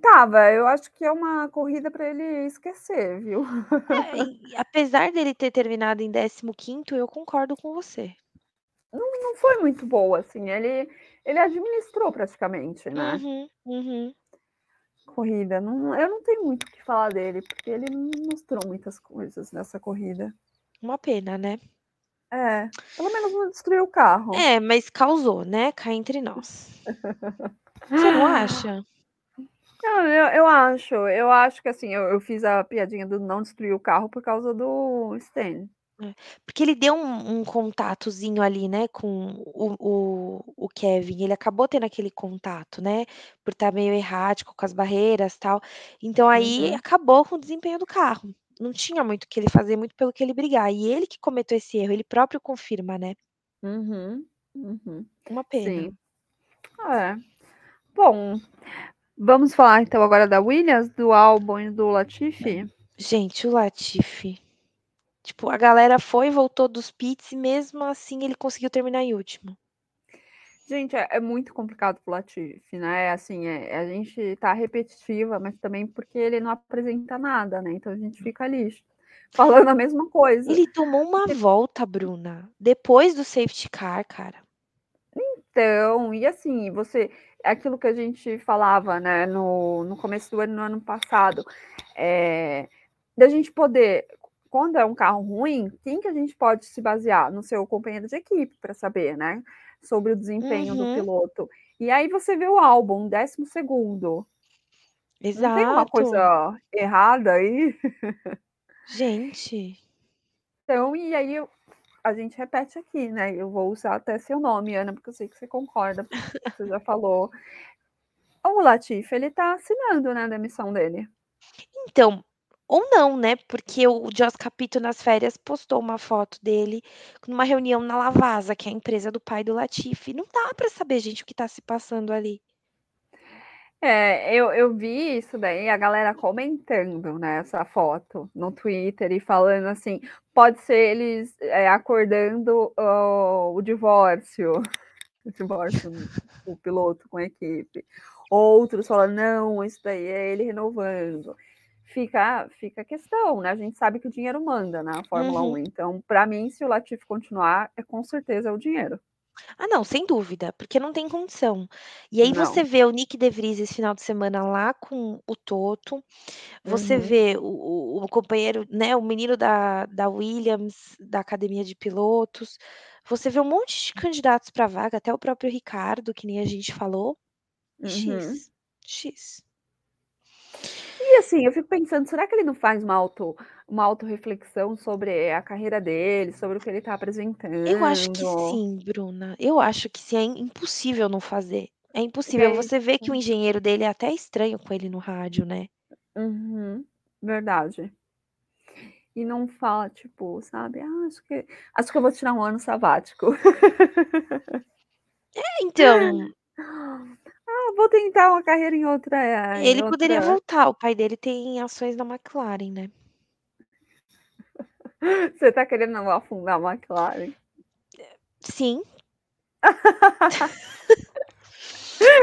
Speaker 2: Estava, eu acho que é uma corrida para ele esquecer, viu.
Speaker 1: É, apesar dele ter terminado em 15º, eu concordo com você.
Speaker 2: Não não foi muito boa, assim, ele ele administrou praticamente, né.
Speaker 1: Uhum, uhum.
Speaker 2: Corrida, não eu não tenho muito o que falar dele, porque ele mostrou muitas coisas nessa corrida.
Speaker 1: Uma pena, né.
Speaker 2: É, pelo menos não destruiu o carro.
Speaker 1: É, mas causou, né, cá entre nós. Você não acha?
Speaker 2: Não, eu eu acho, eu acho que, assim, eu eu fiz a piadinha do não destruir o carro por causa do Sten.
Speaker 1: É, porque ele deu um um contatozinho ali, né, com o o o Kevin, ele acabou tendo aquele contato, né, por estar meio errático com as barreiras, tal, então aí
Speaker 2: Uhum.
Speaker 1: acabou com o desempenho do carro, não tinha muito o que ele fazer, muito pelo que ele brigar, e ele que cometeu esse erro, ele próprio confirma, né.
Speaker 2: Uhum, uhum.
Speaker 1: Uma pena.
Speaker 2: Sim. É. Bom, vamos falar então agora da Williams, do Albon e do Latifi?
Speaker 1: Gente, o Latifi, tipo, a galera foi e voltou dos pits e mesmo assim ele conseguiu terminar em último.
Speaker 2: Gente, é é muito complicado para o Latifi, né, assim, eh, a gente tá repetitiva, mas também porque ele não apresenta nada, né, então a gente fica ali, falando a mesma coisa.
Speaker 1: Ele tomou uma volta, Bruna, depois do safety car, cara.
Speaker 2: Então, e assim, você aquilo que a gente falava, né, no no começo do ano, no ano passado, eh, da gente poder quando é um carro ruim, quem que a gente pode se basear? No seu companheiro de equipe para saber, né, sobre o desempenho do
Speaker 1: Uhum.
Speaker 2: piloto. E aí você vê o Albon, 12º. Não tem uma
Speaker 1: Exato.
Speaker 2: coisa errada aí?
Speaker 1: Gente.
Speaker 2: Então, e aí a gente repete aqui, né, eu vou usar até seu nome, Ana, porque eu sei que você concorda, você já falou. O Latifi, ele tá assinando, né, a demissão dele.
Speaker 1: Então, ou não, né, porque o Joss Capito nas férias postou uma foto dele numa reunião na Lavazza, que é a empresa do pai do Latifi, não dá para saber gente o que tá se passando ali.
Speaker 2: É, eu eu vi isso daí, a galera comentando, né, essa foto no Twitter e falando assim, pode ser eles, eh, acordando o o divórcio, o divórcio do piloto com a equipe. Outros falando: "Não, isso daí é ele renovando". Fica fica a questão, né, a gente sabe que o dinheiro manda na Fórmula 1,
Speaker 1: Uhum.
Speaker 2: então para mim se o Latifi continuar, é com certeza é o dinheiro.
Speaker 1: Ah não, sem dúvida, porque não tem condição. E aí você
Speaker 2: Não.
Speaker 1: vê o Nyck de Vries esse final de semana lá com o Toto, você
Speaker 2: Uhum.
Speaker 1: vê o o o companheiro, né, o menino da da Williams, da academia de pilotos, você vê um monte de candidatos pra vaga, até o próprio Ricardo, que nem a gente falou,
Speaker 2: Uhum.
Speaker 1: X, X.
Speaker 2: E assim, eu fico pensando, será que ele não faz uma auto uma autorreflexão sobre a carreira dele, sobre o que ele tá
Speaker 1: Eu acho que
Speaker 2: apresentando?
Speaker 1: sim, Bruna, eu acho que sim, é impossível não fazer, é impossível.
Speaker 2: aí
Speaker 1: Você vê que o engenheiro dele é até estranho com ele no rádio, né.
Speaker 2: Uhum, verdade. E não fala, tipo, sabe: "Ah, acho que acho que eu vou tirar um ano sabático".
Speaker 1: É, então
Speaker 2: "Ah, vou tentar uma carreira em outra em
Speaker 1: Ele poderia
Speaker 2: outra"
Speaker 1: voltar, o pai dele tem ações na McLaren, né.
Speaker 2: Você tá querendo afundar a McLaren?
Speaker 1: Sim.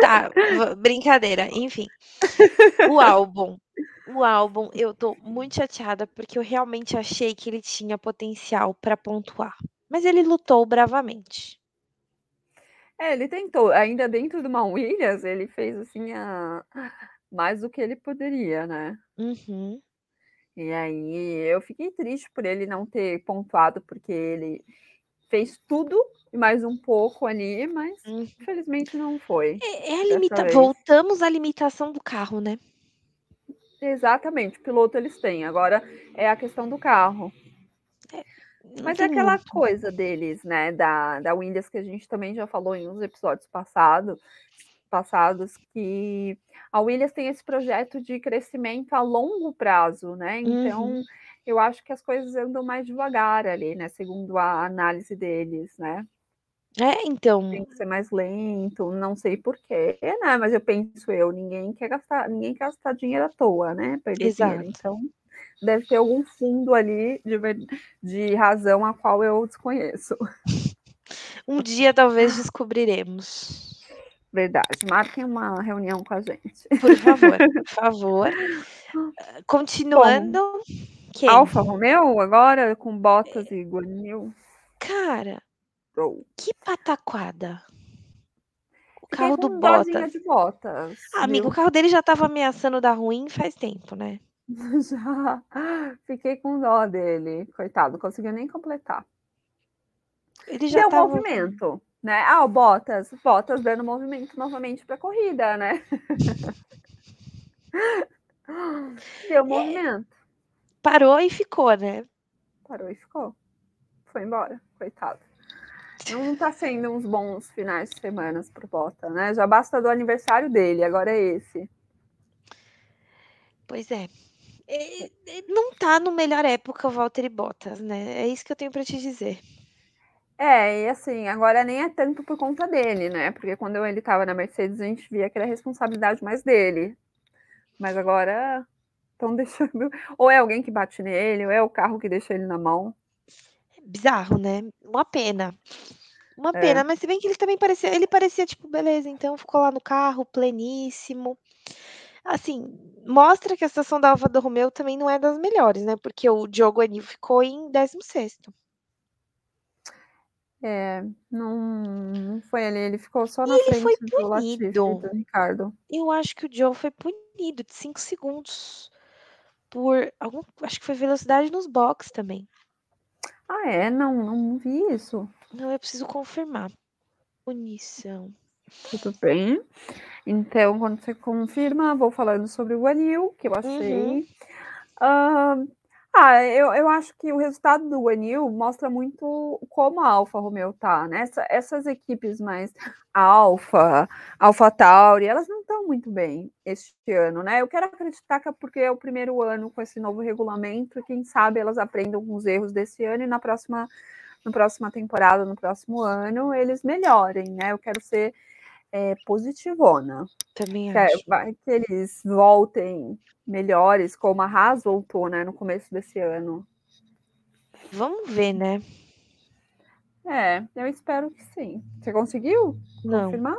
Speaker 1: Tá, brincadeira, enfim. O Albon o Albon, eu tô muito chateada, porque eu realmente achei que ele tinha potencial pra pontuar, mas ele lutou bravamente.
Speaker 2: É, ele tentou, ainda dentro de uma Williams, ele fez, assim, a mais do que ele poderia, né.
Speaker 1: Uhum.
Speaker 2: E aí eu fiquei triste por ele não ter pontuado, porque ele fez tudo e mais um pouco ali, mas
Speaker 1: Uhum.
Speaker 2: infelizmente não foi,
Speaker 1: É é a limita
Speaker 2: vez.
Speaker 1: voltamos à limitação do carro, né.
Speaker 2: Exatamente, piloto eles têm. Agora é a questão do carro.
Speaker 1: É,
Speaker 2: Mas é aquela muito. coisa deles, né? Da, da Williams que a gente também já falou em uns episódios passados, passados, que a Williams tem esse projeto de crescimento a longo prazo, né? Então, uhum. eu acho que as coisas andam mais devagar ali, né? Segundo a análise deles, né?
Speaker 1: É, então.
Speaker 2: Tem que ser mais lento, não sei porquê, né? Mas eu penso eu, ninguém quer gastar, ninguém quer gastar dinheiro à toa, né? Perder Exato. dinheiro. Então, deve ter algum fundo ali de, de razão a qual eu desconheço.
Speaker 1: Um dia talvez descobriremos.
Speaker 2: Verdade. Marquem uma reunião com a gente.
Speaker 1: Por favor, por favor. Continuando. Bom,
Speaker 2: quem? Alfa Romeo agora com Bottas e Guanil.
Speaker 1: Cara, que pataquada. O carro do Bottas.
Speaker 2: De Bottas
Speaker 1: ah, amigo, o carro dele já estava ameaçando dar ruim faz tempo, né?
Speaker 2: Já. Fiquei com dó dele. Coitado, não conseguiu nem completar.
Speaker 1: Ele já Deu
Speaker 2: tava... movimento, né? Ah, o Bottas. Bottas dando movimento novamente para a corrida, né? Deu é. movimento. É...
Speaker 1: Parou e ficou, né?
Speaker 2: Parou e ficou. Foi embora, coitado. Não está sendo uns bons finais de semana pro Bota, né? Já basta do aniversário dele, agora é esse.
Speaker 1: Pois é. é não está no melhor época o Walter Bottas, né? É isso que eu tenho para te dizer.
Speaker 2: É, e assim, agora nem é tanto por conta dele, né? Porque quando ele estava na Mercedes, a gente via que era responsabilidade mais dele. Mas agora estão deixando. Ou é alguém que bate nele, ou é o carro que deixa ele na mão.
Speaker 1: É bizarro, né? Uma pena. Uma É. pena, mas se bem que ele também parecia ele parecia, tipo, beleza, então ficou lá no carro, pleníssimo. Assim, mostra que a situação da Alfa Romeo também não é das melhores, né, porque o Diogo Anil ficou em 16º.
Speaker 2: É, não não foi ali, ele ficou só na
Speaker 1: E ele foi
Speaker 2: frente do Latifi do Ricardo.
Speaker 1: Eu acho que o Joe foi punido de 5 segundos por algum acho que foi velocidade nos box também.
Speaker 2: Ah, é? Não, não vi isso.
Speaker 1: Não, eu preciso confirmar. Punição.
Speaker 2: Tudo bem. Então, quando você confirma, vou falando sobre o Anil, que eu achei. Uhum. Uh, ah, eu, eu acho que o resultado do Anil mostra muito como a Alfa Romeo tá, né? Essa, essas equipes mais Alfa, Alfa Tauri, elas não estão muito bem este ano, né? Eu quero acreditar que é porque é o primeiro ano com esse novo regulamento, e quem sabe elas aprendam com os erros desse ano e na próxima, na próxima temporada, no próximo ano, eles melhorem, né? Eu quero ser é, positivona.
Speaker 1: Também que, acho.
Speaker 2: Vai que eles voltem melhores, como a Haas voltou, né, no começo desse ano.
Speaker 1: Vamos ver, né?
Speaker 2: É, eu espero que sim. Você conseguiu
Speaker 1: Não.
Speaker 2: confirmar?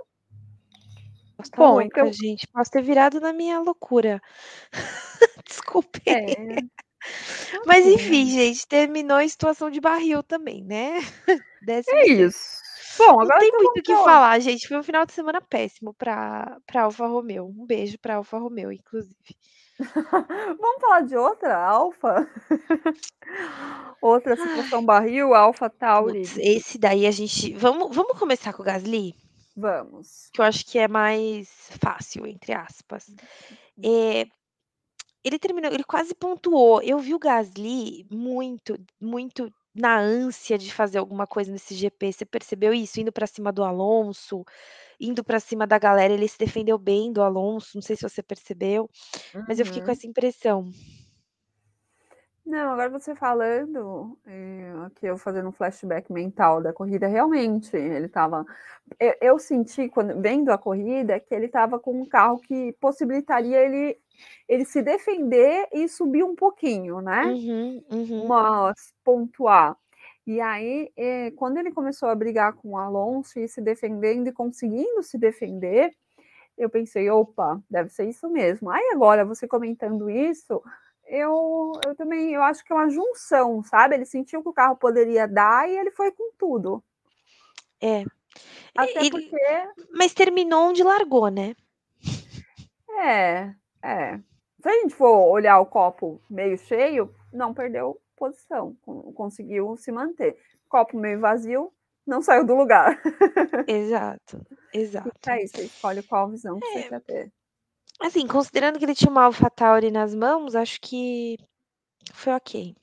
Speaker 1: Posso Bom, louca, então... gente. Posso ter virado na minha loucura. Desculpe. É. Mas enfim, gente, terminou em situação de barril também, né?
Speaker 2: Décimo é isso. Bom,
Speaker 1: agora não tem muito o que falar, gente. Foi um final de semana péssimo para Alfa Romeo. Um beijo para Alfa Romeo, inclusive.
Speaker 2: Vamos falar de outra Alfa? outra situação barril, Alfa Tauri.
Speaker 1: Putz, esse daí a gente. Vamos, vamos começar com o Gasly?
Speaker 2: Vamos.
Speaker 1: Que eu acho que é mais fácil, entre aspas. É, ele terminou, ele quase pontuou. Eu vi o Gasly muito, muito na ânsia de fazer alguma coisa nesse GP. Você percebeu isso? Indo para cima do Alonso, indo para cima da galera, ele se defendeu bem do Alonso, não sei se você percebeu, mas eu fiquei com
Speaker 2: Uhum.
Speaker 1: essa impressão.
Speaker 2: Não, agora você falando, eh, aqui eu fazendo um flashback mental da corrida, realmente, ele estava. Eu, eu senti, quando vendo a corrida, que ele estava com um carro que possibilitaria ele, ele se defender e subir um pouquinho, né?
Speaker 1: Uhum, uhum.
Speaker 2: Mas pontuar. E aí, eh, quando ele começou a brigar com o Alonso e se defendendo e conseguindo se defender, eu pensei, opa, deve ser isso mesmo. Aí agora, você comentando isso, eu, eu também eu acho que é uma junção, sabe? Ele sentiu que o carro poderia dar e ele foi com tudo.
Speaker 1: É.
Speaker 2: Até ele, porque.
Speaker 1: Mas terminou onde largou, né?
Speaker 2: É, é. Se a gente for olhar o copo meio cheio, não perdeu posição, conseguiu se manter. Copo meio vazio, não saiu do lugar.
Speaker 1: Exato, exato.
Speaker 2: E aí, você escolhe qual visão que é. você quer ter.
Speaker 1: Assim, considerando que ele tinha uma AlphaTauri nas mãos, acho que foi ok.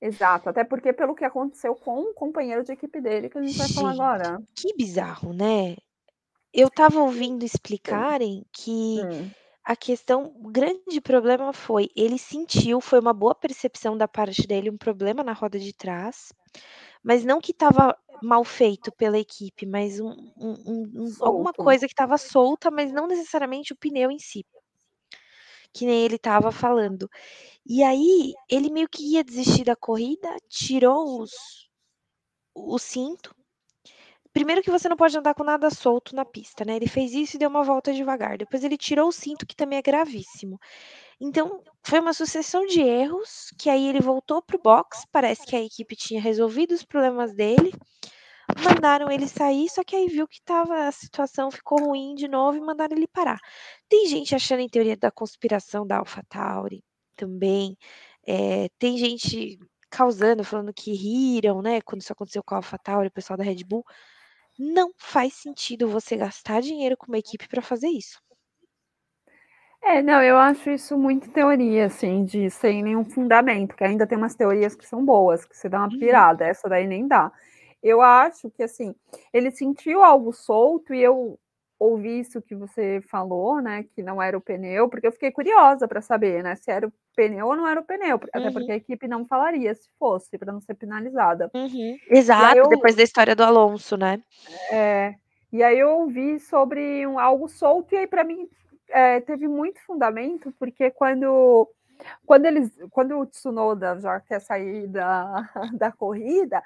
Speaker 2: Exato, até porque pelo que aconteceu com o companheiro de equipe dele, que a gente vai falar
Speaker 1: Gente,
Speaker 2: agora.
Speaker 1: que bizarro, né. Eu estava ouvindo explicarem que
Speaker 2: Hum.
Speaker 1: a questão o grande problema foi, ele sentiu, foi uma boa percepção da parte dele, um problema na roda de trás, mas não que estava mal feito pela equipe, mas um um um um alguma coisa que estava solta, mas não necessariamente o pneu em si. Que nem ele estava falando. E aí, ele meio que ia desistir da corrida, tirou os o cinto. Primeiro que você não pode andar com nada solto na pista, né, ele fez isso e deu uma volta devagar, depois ele tirou o cinto, que também é gravíssimo. Então, foi uma sucessão de erros, que aí ele voltou para o box, parece que a equipe tinha resolvido os problemas dele, mandaram ele sair, só que aí viu que estava a situação ficou ruim de novo e mandaram ele parar. Tem gente achando em teoria da conspiração da AlphaTauri, também, eh, tem gente causando, falando que riram, né, quando isso aconteceu com a AlphaTauri, o pessoal da Red Bull. Não faz sentido você gastar dinheiro com uma equipe para fazer isso.
Speaker 2: É, não, eu acho isso muito teoria, assim, de sem nenhum fundamento, que ainda tem umas teorias que são boas, que você dá uma
Speaker 1: Uhum.
Speaker 2: pirada, essa daí nem dá. Eu acho que, assim, ele sentiu algo solto e eu ouvi isso que você falou, né, que não era o pneu, porque eu fiquei curiosa para saber, né, se era o pneu ou não era o pneu, até porque
Speaker 1: Uhum.
Speaker 2: a equipe não falaria se fosse, para não ser penalizada.
Speaker 1: Uhum. Exato,
Speaker 2: eu
Speaker 1: depois da história do Alonso, né.
Speaker 2: É, e aí eu ouvi sobre um algo solto e aí para mim, eh, teve muito fundamento, porque quando quando eles quando o Tsunoda já quer sair da da corrida,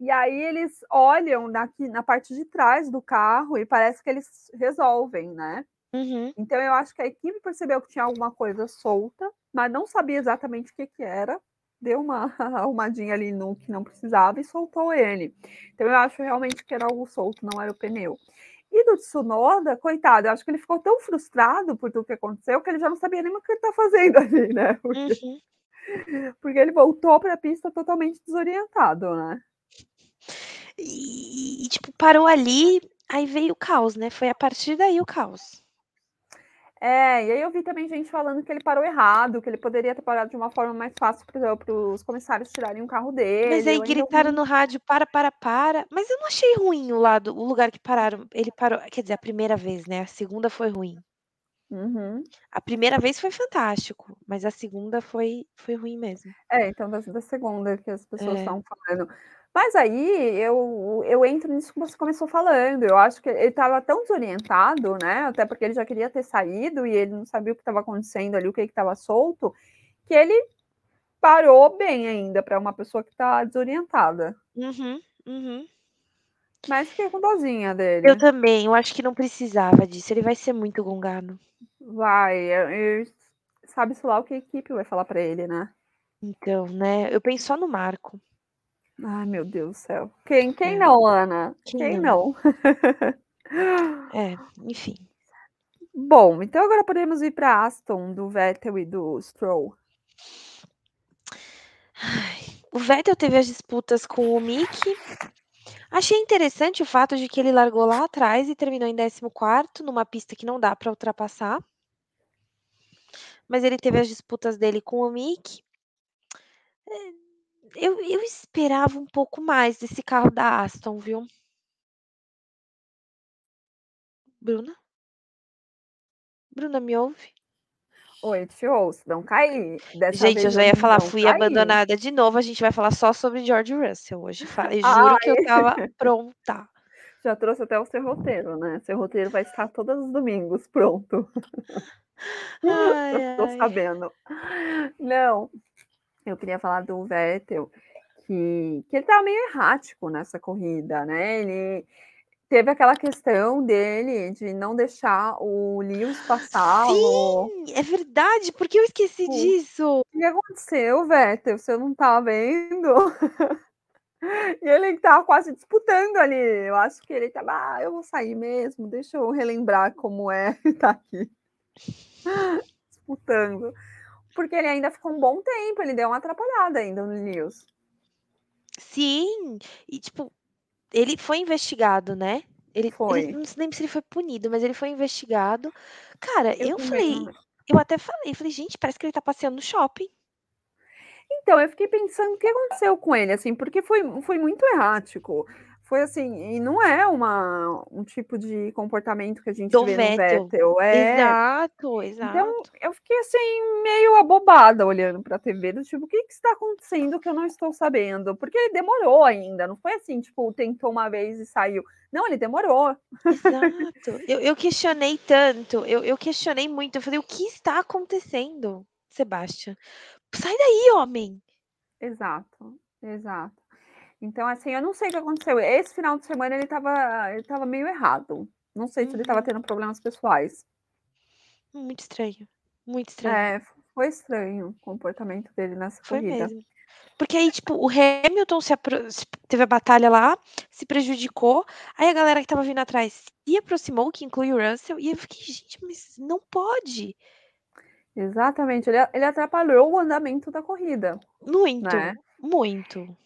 Speaker 2: e aí eles olham daqui na parte de trás do carro e parece que eles resolvem, né.
Speaker 1: Uhum.
Speaker 2: Então eu acho que a equipe percebeu que tinha alguma coisa solta, mas não sabia exatamente o que que era, deu uma arrumadinha ali no que não precisava e soltou ele. Então eu acho realmente que era algo solto, não era o pneu. E do Tsunoda, coitado, eu acho que ele ficou tão frustrado por tudo que aconteceu, que ele já não sabia nem o que ele tá fazendo ali, né, porque
Speaker 1: Uhum.
Speaker 2: porque ele voltou para a pista totalmente desorientado, né.
Speaker 1: E e tipo, parou ali, aí veio o caos, né, foi a partir daí o caos.
Speaker 2: É, e aí eu vi também gente falando que ele parou errado, que ele poderia ter parado de uma forma mais fácil para os comissários tirarem o carro
Speaker 1: Mas
Speaker 2: dele,
Speaker 1: aí
Speaker 2: eu ainda
Speaker 1: gritaram no rádio: "Para, para, para", mas eu não achei ruim o lado o lugar que pararam, ele parou quer dizer, a primeira vez, né, a segunda foi ruim.
Speaker 2: Uhum.
Speaker 1: A primeira vez foi fantástico, mas a segunda foi foi ruim mesmo.
Speaker 2: É, então da da segunda que as pessoas
Speaker 1: É.
Speaker 2: estavam falando. Mas aí eu eu entro nisso que você começou falando, eu acho que ele estava tão desorientado, né, até porque ele já queria ter saído e ele não sabia o que estava acontecendo ali, o que estava solto, que ele parou bem ainda para uma pessoa que está desorientada.
Speaker 1: Uhum, uhum.
Speaker 2: Mas fiquei com dozinha
Speaker 1: Eu
Speaker 2: dele.
Speaker 1: também, eu acho que não precisava disso, ele vai ser muito gongado.
Speaker 2: Vai, sabe-se lá o que a equipe vai falar para ele, né.
Speaker 1: Então, né, eu penso só no Marco.
Speaker 2: Ai meu Deus do céu. Quem quem
Speaker 1: É.
Speaker 2: não, Ana?
Speaker 1: Quem
Speaker 2: Quem
Speaker 1: não?
Speaker 2: não?
Speaker 1: É, enfim.
Speaker 2: Bom, então agora podemos ir pra Aston, do Vettel e do Stroll.
Speaker 1: Ai, o Vettel teve as disputas com o Mick. Achei interessante o fato de que ele largou lá atrás e terminou em 14º, numa pista que não dá para ultrapassar. Mas ele teve as disputas dele com o Mick. Eh, eu eu esperava um pouco mais desse carro da Aston, viu. Bruna? Bruna, me ouve?
Speaker 2: Oi, te ouço, não caí, dessa
Speaker 1: Gente, eu já ia falar: "Fui
Speaker 2: caí.
Speaker 1: abandonada de novo", a gente vai falar só sobre George Russell hoje, falei juro que eu
Speaker 2: Ai.
Speaker 1: estava pronta.
Speaker 2: Já trouxe até o seu roteiro, né, seu roteiro vai estar todos os domingos pronto.
Speaker 1: Ai,
Speaker 2: Eu tô
Speaker 1: ai.
Speaker 2: sabendo. Não, eu queria falar do Vettel, que que ele estava meio errático nessa corrida, né, ele teve aquela questão dele de não deixar o Lewis passar o
Speaker 1: Sim, é verdade, por que eu esqueci
Speaker 2: O
Speaker 1: disso?
Speaker 2: que aconteceu, Vettel, você não tá vendo? E ele estava quase disputando ali, eu acho que ele estava: "Ah, eu vou sair mesmo, deixa eu relembrar como é estar aqui". Disputando. Porque ele ainda ficou um bom tempo, ele deu uma atrapalhada ainda no Lewis.
Speaker 1: Sim, e tipo, ele foi investigado, né, Ele, ele
Speaker 2: Foi.
Speaker 1: não lembro se ele foi punido, mas ele foi investigado. Cara,
Speaker 2: Eu
Speaker 1: eu falei,
Speaker 2: não
Speaker 1: eu até falei, falei, gente, parece que ele tá passeando no shopping.
Speaker 2: Então, eu fiquei pensando o que aconteceu com ele, assim, porque foi, foi muito errático. Foi assim, e não é uma, um tipo de comportamento que a gente
Speaker 1: Do
Speaker 2: vê
Speaker 1: Vettel.
Speaker 2: no Vettel. É,
Speaker 1: Exato,
Speaker 2: Então,
Speaker 1: exato.
Speaker 2: eu fiquei assim, meio abobada olhando para a TV, do tipo, o que, que está acontecendo que eu não estou sabendo? Porque ele demorou ainda, não foi assim, tipo, tentou uma vez e saiu. Não, ele demorou.
Speaker 1: Exato. Eu, eu questionei tanto, eu, eu questionei muito. Eu falei, o que está acontecendo, Sebastião? Sai daí, homem!
Speaker 2: Exato, exato. Então, assim, eu não sei o que aconteceu. Esse final de semana ele estava ele tava meio errado. Não sei se ele estava
Speaker 1: Uhum.
Speaker 2: tendo problemas pessoais.
Speaker 1: Muito estranho. Muito estranho.
Speaker 2: É, foi estranho o comportamento dele nessa
Speaker 1: Foi
Speaker 2: corrida.
Speaker 1: mesmo. Porque aí, tipo, o Hamilton se apro- se- teve a batalha lá, se prejudicou. Aí a galera que tava vindo atrás se aproximou, que inclui o Russell. E eu fiquei, gente, mas não pode.
Speaker 2: Exatamente, ele, ele atrapalhou o andamento da corrida.
Speaker 1: Muito,
Speaker 2: Né?
Speaker 1: muito.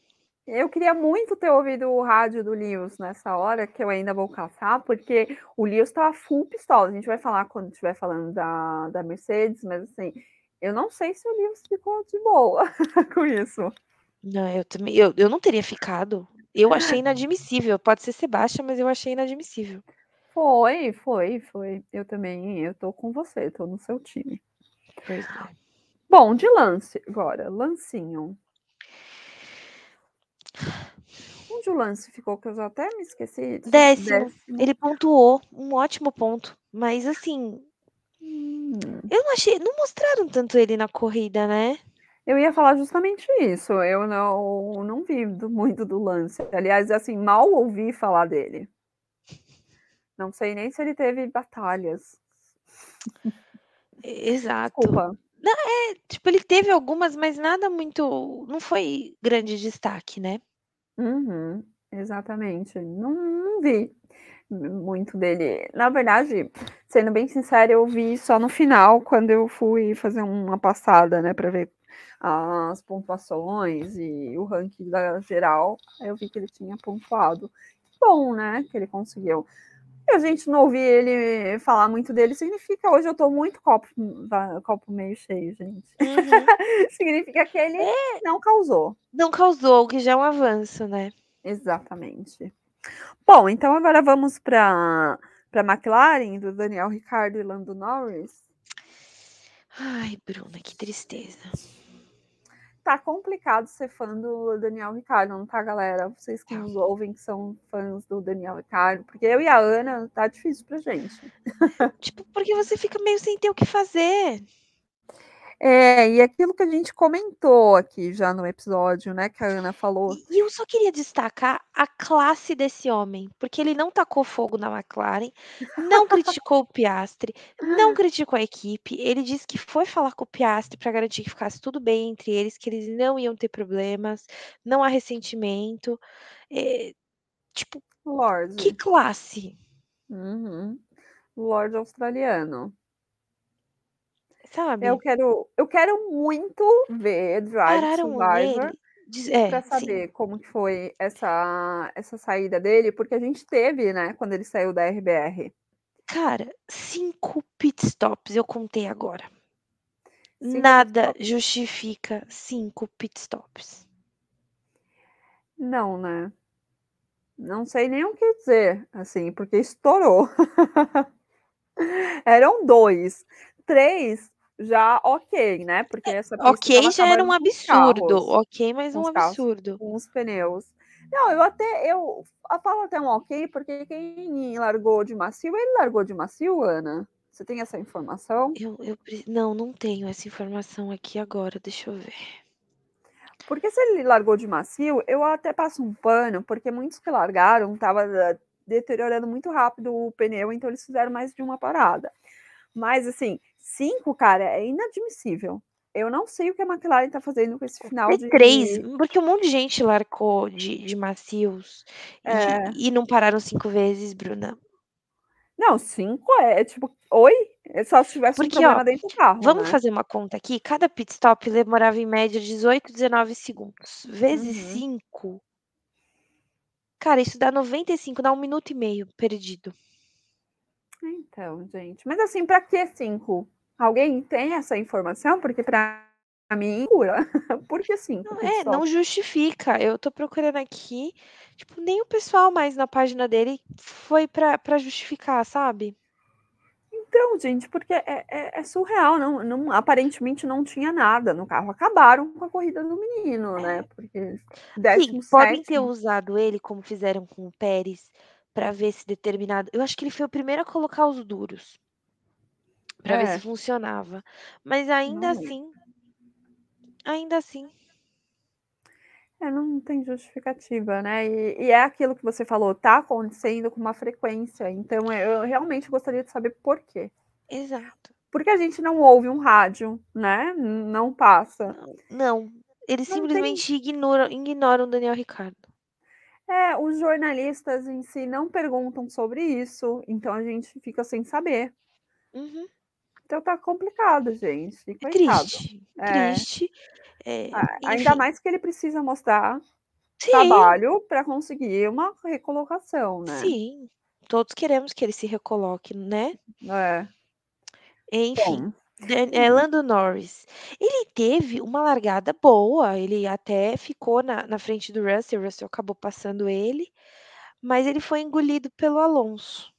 Speaker 2: Eu queria muito ter ouvido o rádio do Lewis nessa hora, que eu ainda vou caçar, porque o Lewis estava full pistola. A gente vai falar quando estiver falando da, da Mercedes, mas assim, eu não sei se o Lewis ficou de boa com isso.
Speaker 1: Não, eu também. Eu, eu não teria ficado. Eu achei inadmissível. Pode ser Sebastião, mas eu achei inadmissível.
Speaker 2: Foi, foi, foi. Eu também, eu tô com você, tô no seu time.
Speaker 1: Pois é.
Speaker 2: Bom, de lance agora, lancinho. Onde o lance ficou, que eu já até me esqueci?
Speaker 1: Décimo. Ele pontuou. Um ótimo ponto. Mas assim.
Speaker 2: Hum.
Speaker 1: Eu não achei. Não mostraram tanto ele na corrida, né?
Speaker 2: Eu ia falar justamente isso. Eu não, não vi muito do lance. Aliás, assim, mal ouvi falar dele. Não sei nem se ele teve batalhas.
Speaker 1: Exato.
Speaker 2: Desculpa.
Speaker 1: Tipo, ele teve algumas, mas nada muito. Não foi grande destaque, né?
Speaker 2: Uhum, exatamente. Não, não vi muito dele. Na verdade, sendo bem sincera, eu vi só no final, quando eu fui fazer uma passada, né, para ver as pontuações e o ranking da geral. Eu vi que ele tinha pontuado. Que bom, né, que ele conseguiu. E a gente não ouvir ele falar muito dele significa hoje eu tô muito copo, copo meio cheio, gente.
Speaker 1: Uhum.
Speaker 2: significa que ele não causou.
Speaker 1: Não causou, o que já é um avanço, né?
Speaker 2: Exatamente. Bom, então agora vamos para para McLaren, do Daniel Ricciardo e Lando Norris.
Speaker 1: Ai, Bruna, que tristeza.
Speaker 2: Tá complicado ser fã do Daniel Ricciardo, não tá, galera? Vocês que nos ouvem, que são fãs do Daniel Ricciardo, porque eu e a Ana tá difícil pra gente.
Speaker 1: Tipo, porque você fica meio sem ter o que fazer.
Speaker 2: É, e aquilo que a gente comentou aqui já no episódio, né, que a Ana falou.
Speaker 1: E eu só queria destacar a classe desse homem, porque ele não tacou fogo na McLaren, não criticou o Piastri, não criticou a equipe. Ele disse que foi falar com o Piastri para garantir que ficasse tudo bem entre eles, que eles não iam ter problemas, não há ressentimento. É, tipo,
Speaker 2: Lorde.
Speaker 1: que classe,
Speaker 2: Uhum. Lorde australiano.
Speaker 1: Sabe?
Speaker 2: Eu quero, eu quero muito ver Drive
Speaker 1: Pararam
Speaker 2: Survivor.
Speaker 1: É,
Speaker 2: para
Speaker 1: sim.
Speaker 2: saber como que foi essa, essa saída dele, porque a gente teve, né, quando ele saiu da RBR.
Speaker 1: Cara, cinco pit stops eu contei agora.
Speaker 2: Cinco
Speaker 1: Nada
Speaker 2: pit
Speaker 1: justifica cinco pit stops.
Speaker 2: Não, né? Não sei nem o que dizer, assim, porque estourou. Eram dois. Três já ok, né? Porque essa pista
Speaker 1: Ok,
Speaker 2: tava
Speaker 1: já era um absurdo.
Speaker 2: carros,
Speaker 1: Ok, mas um
Speaker 2: os carros.
Speaker 1: absurdo.
Speaker 2: com os pneus. Não, eu até eu, eu falo até um ok, porque quem largou de macio, ele largou de macio, Ana. Você tem essa informação?
Speaker 1: Eu, eu, não, não tenho essa informação aqui agora. Deixa eu ver.
Speaker 2: Porque se ele largou de macio, eu até passo um pano, porque muitos que largaram estavam deteriorando muito rápido o pneu, então eles fizeram mais de uma parada. Mas assim, cinco, cara, é inadmissível. Eu não sei o que a McLaren tá fazendo com esse final de.
Speaker 1: três, porque um monte de gente largou de, de macios e,
Speaker 2: É.
Speaker 1: e não pararam cinco vezes, Bruna.
Speaker 2: Não, cinco é tipo, oi? É só se tivesse
Speaker 1: Porque,
Speaker 2: um problema
Speaker 1: ó,
Speaker 2: dentro do carro.
Speaker 1: Vamos
Speaker 2: né?
Speaker 1: fazer uma conta aqui? Cada pit stop demorava em média 18, 19 segundos. Vezes
Speaker 2: Uhum.
Speaker 1: 5. Cara, isso dá 95, dá 1 minuto e meio perdido.
Speaker 2: Então, gente, mas assim, pra que 5? Alguém tem essa informação? Porque pra mim, cura. Por que 5
Speaker 1: Não, é, não justifica. Eu tô procurando aqui, tipo, nem o pessoal mais na página dele foi pra justificar, sabe?
Speaker 2: Então, gente, porque é é é surreal, não não aparentemente não tinha nada no carro. Acabaram com a corrida do menino, né,
Speaker 1: É.
Speaker 2: porque
Speaker 1: Sim, podem ter
Speaker 2: 17º.
Speaker 1: usado ele como fizeram com o Pérez, pra ver se determinado eu acho que ele foi o primeiro a colocar os duros. Pra ver se
Speaker 2: É.
Speaker 1: funcionava, mas ainda
Speaker 2: Não é.
Speaker 1: assim ainda assim.
Speaker 2: É, não tem justificativa, né, e e é aquilo que você falou, tá acontecendo com uma frequência, então eu realmente gostaria de saber por quê.
Speaker 1: Exato.
Speaker 2: Por que a gente não ouve um rádio, né, não passa?
Speaker 1: Não, eles
Speaker 2: Não tem
Speaker 1: simplesmente ignoram ignoram o Daniel Richardo.
Speaker 2: É, os jornalistas em si não perguntam sobre isso, então a gente fica sem saber.
Speaker 1: Uhum.
Speaker 2: Então tá complicado, gente,
Speaker 1: É triste,
Speaker 2: É.
Speaker 1: triste,
Speaker 2: A ainda mais que ele precisa mostrar
Speaker 1: Sim.
Speaker 2: trabalho pra conseguir uma recolocação, né.
Speaker 1: Sim, todos queremos que ele se recoloque, né.
Speaker 2: É.
Speaker 1: Enfim, eh, Lando Norris, ele teve uma largada boa, ele até ficou na na frente do Russell, o Russell acabou passando ele, mas ele foi engolido pelo Alonso.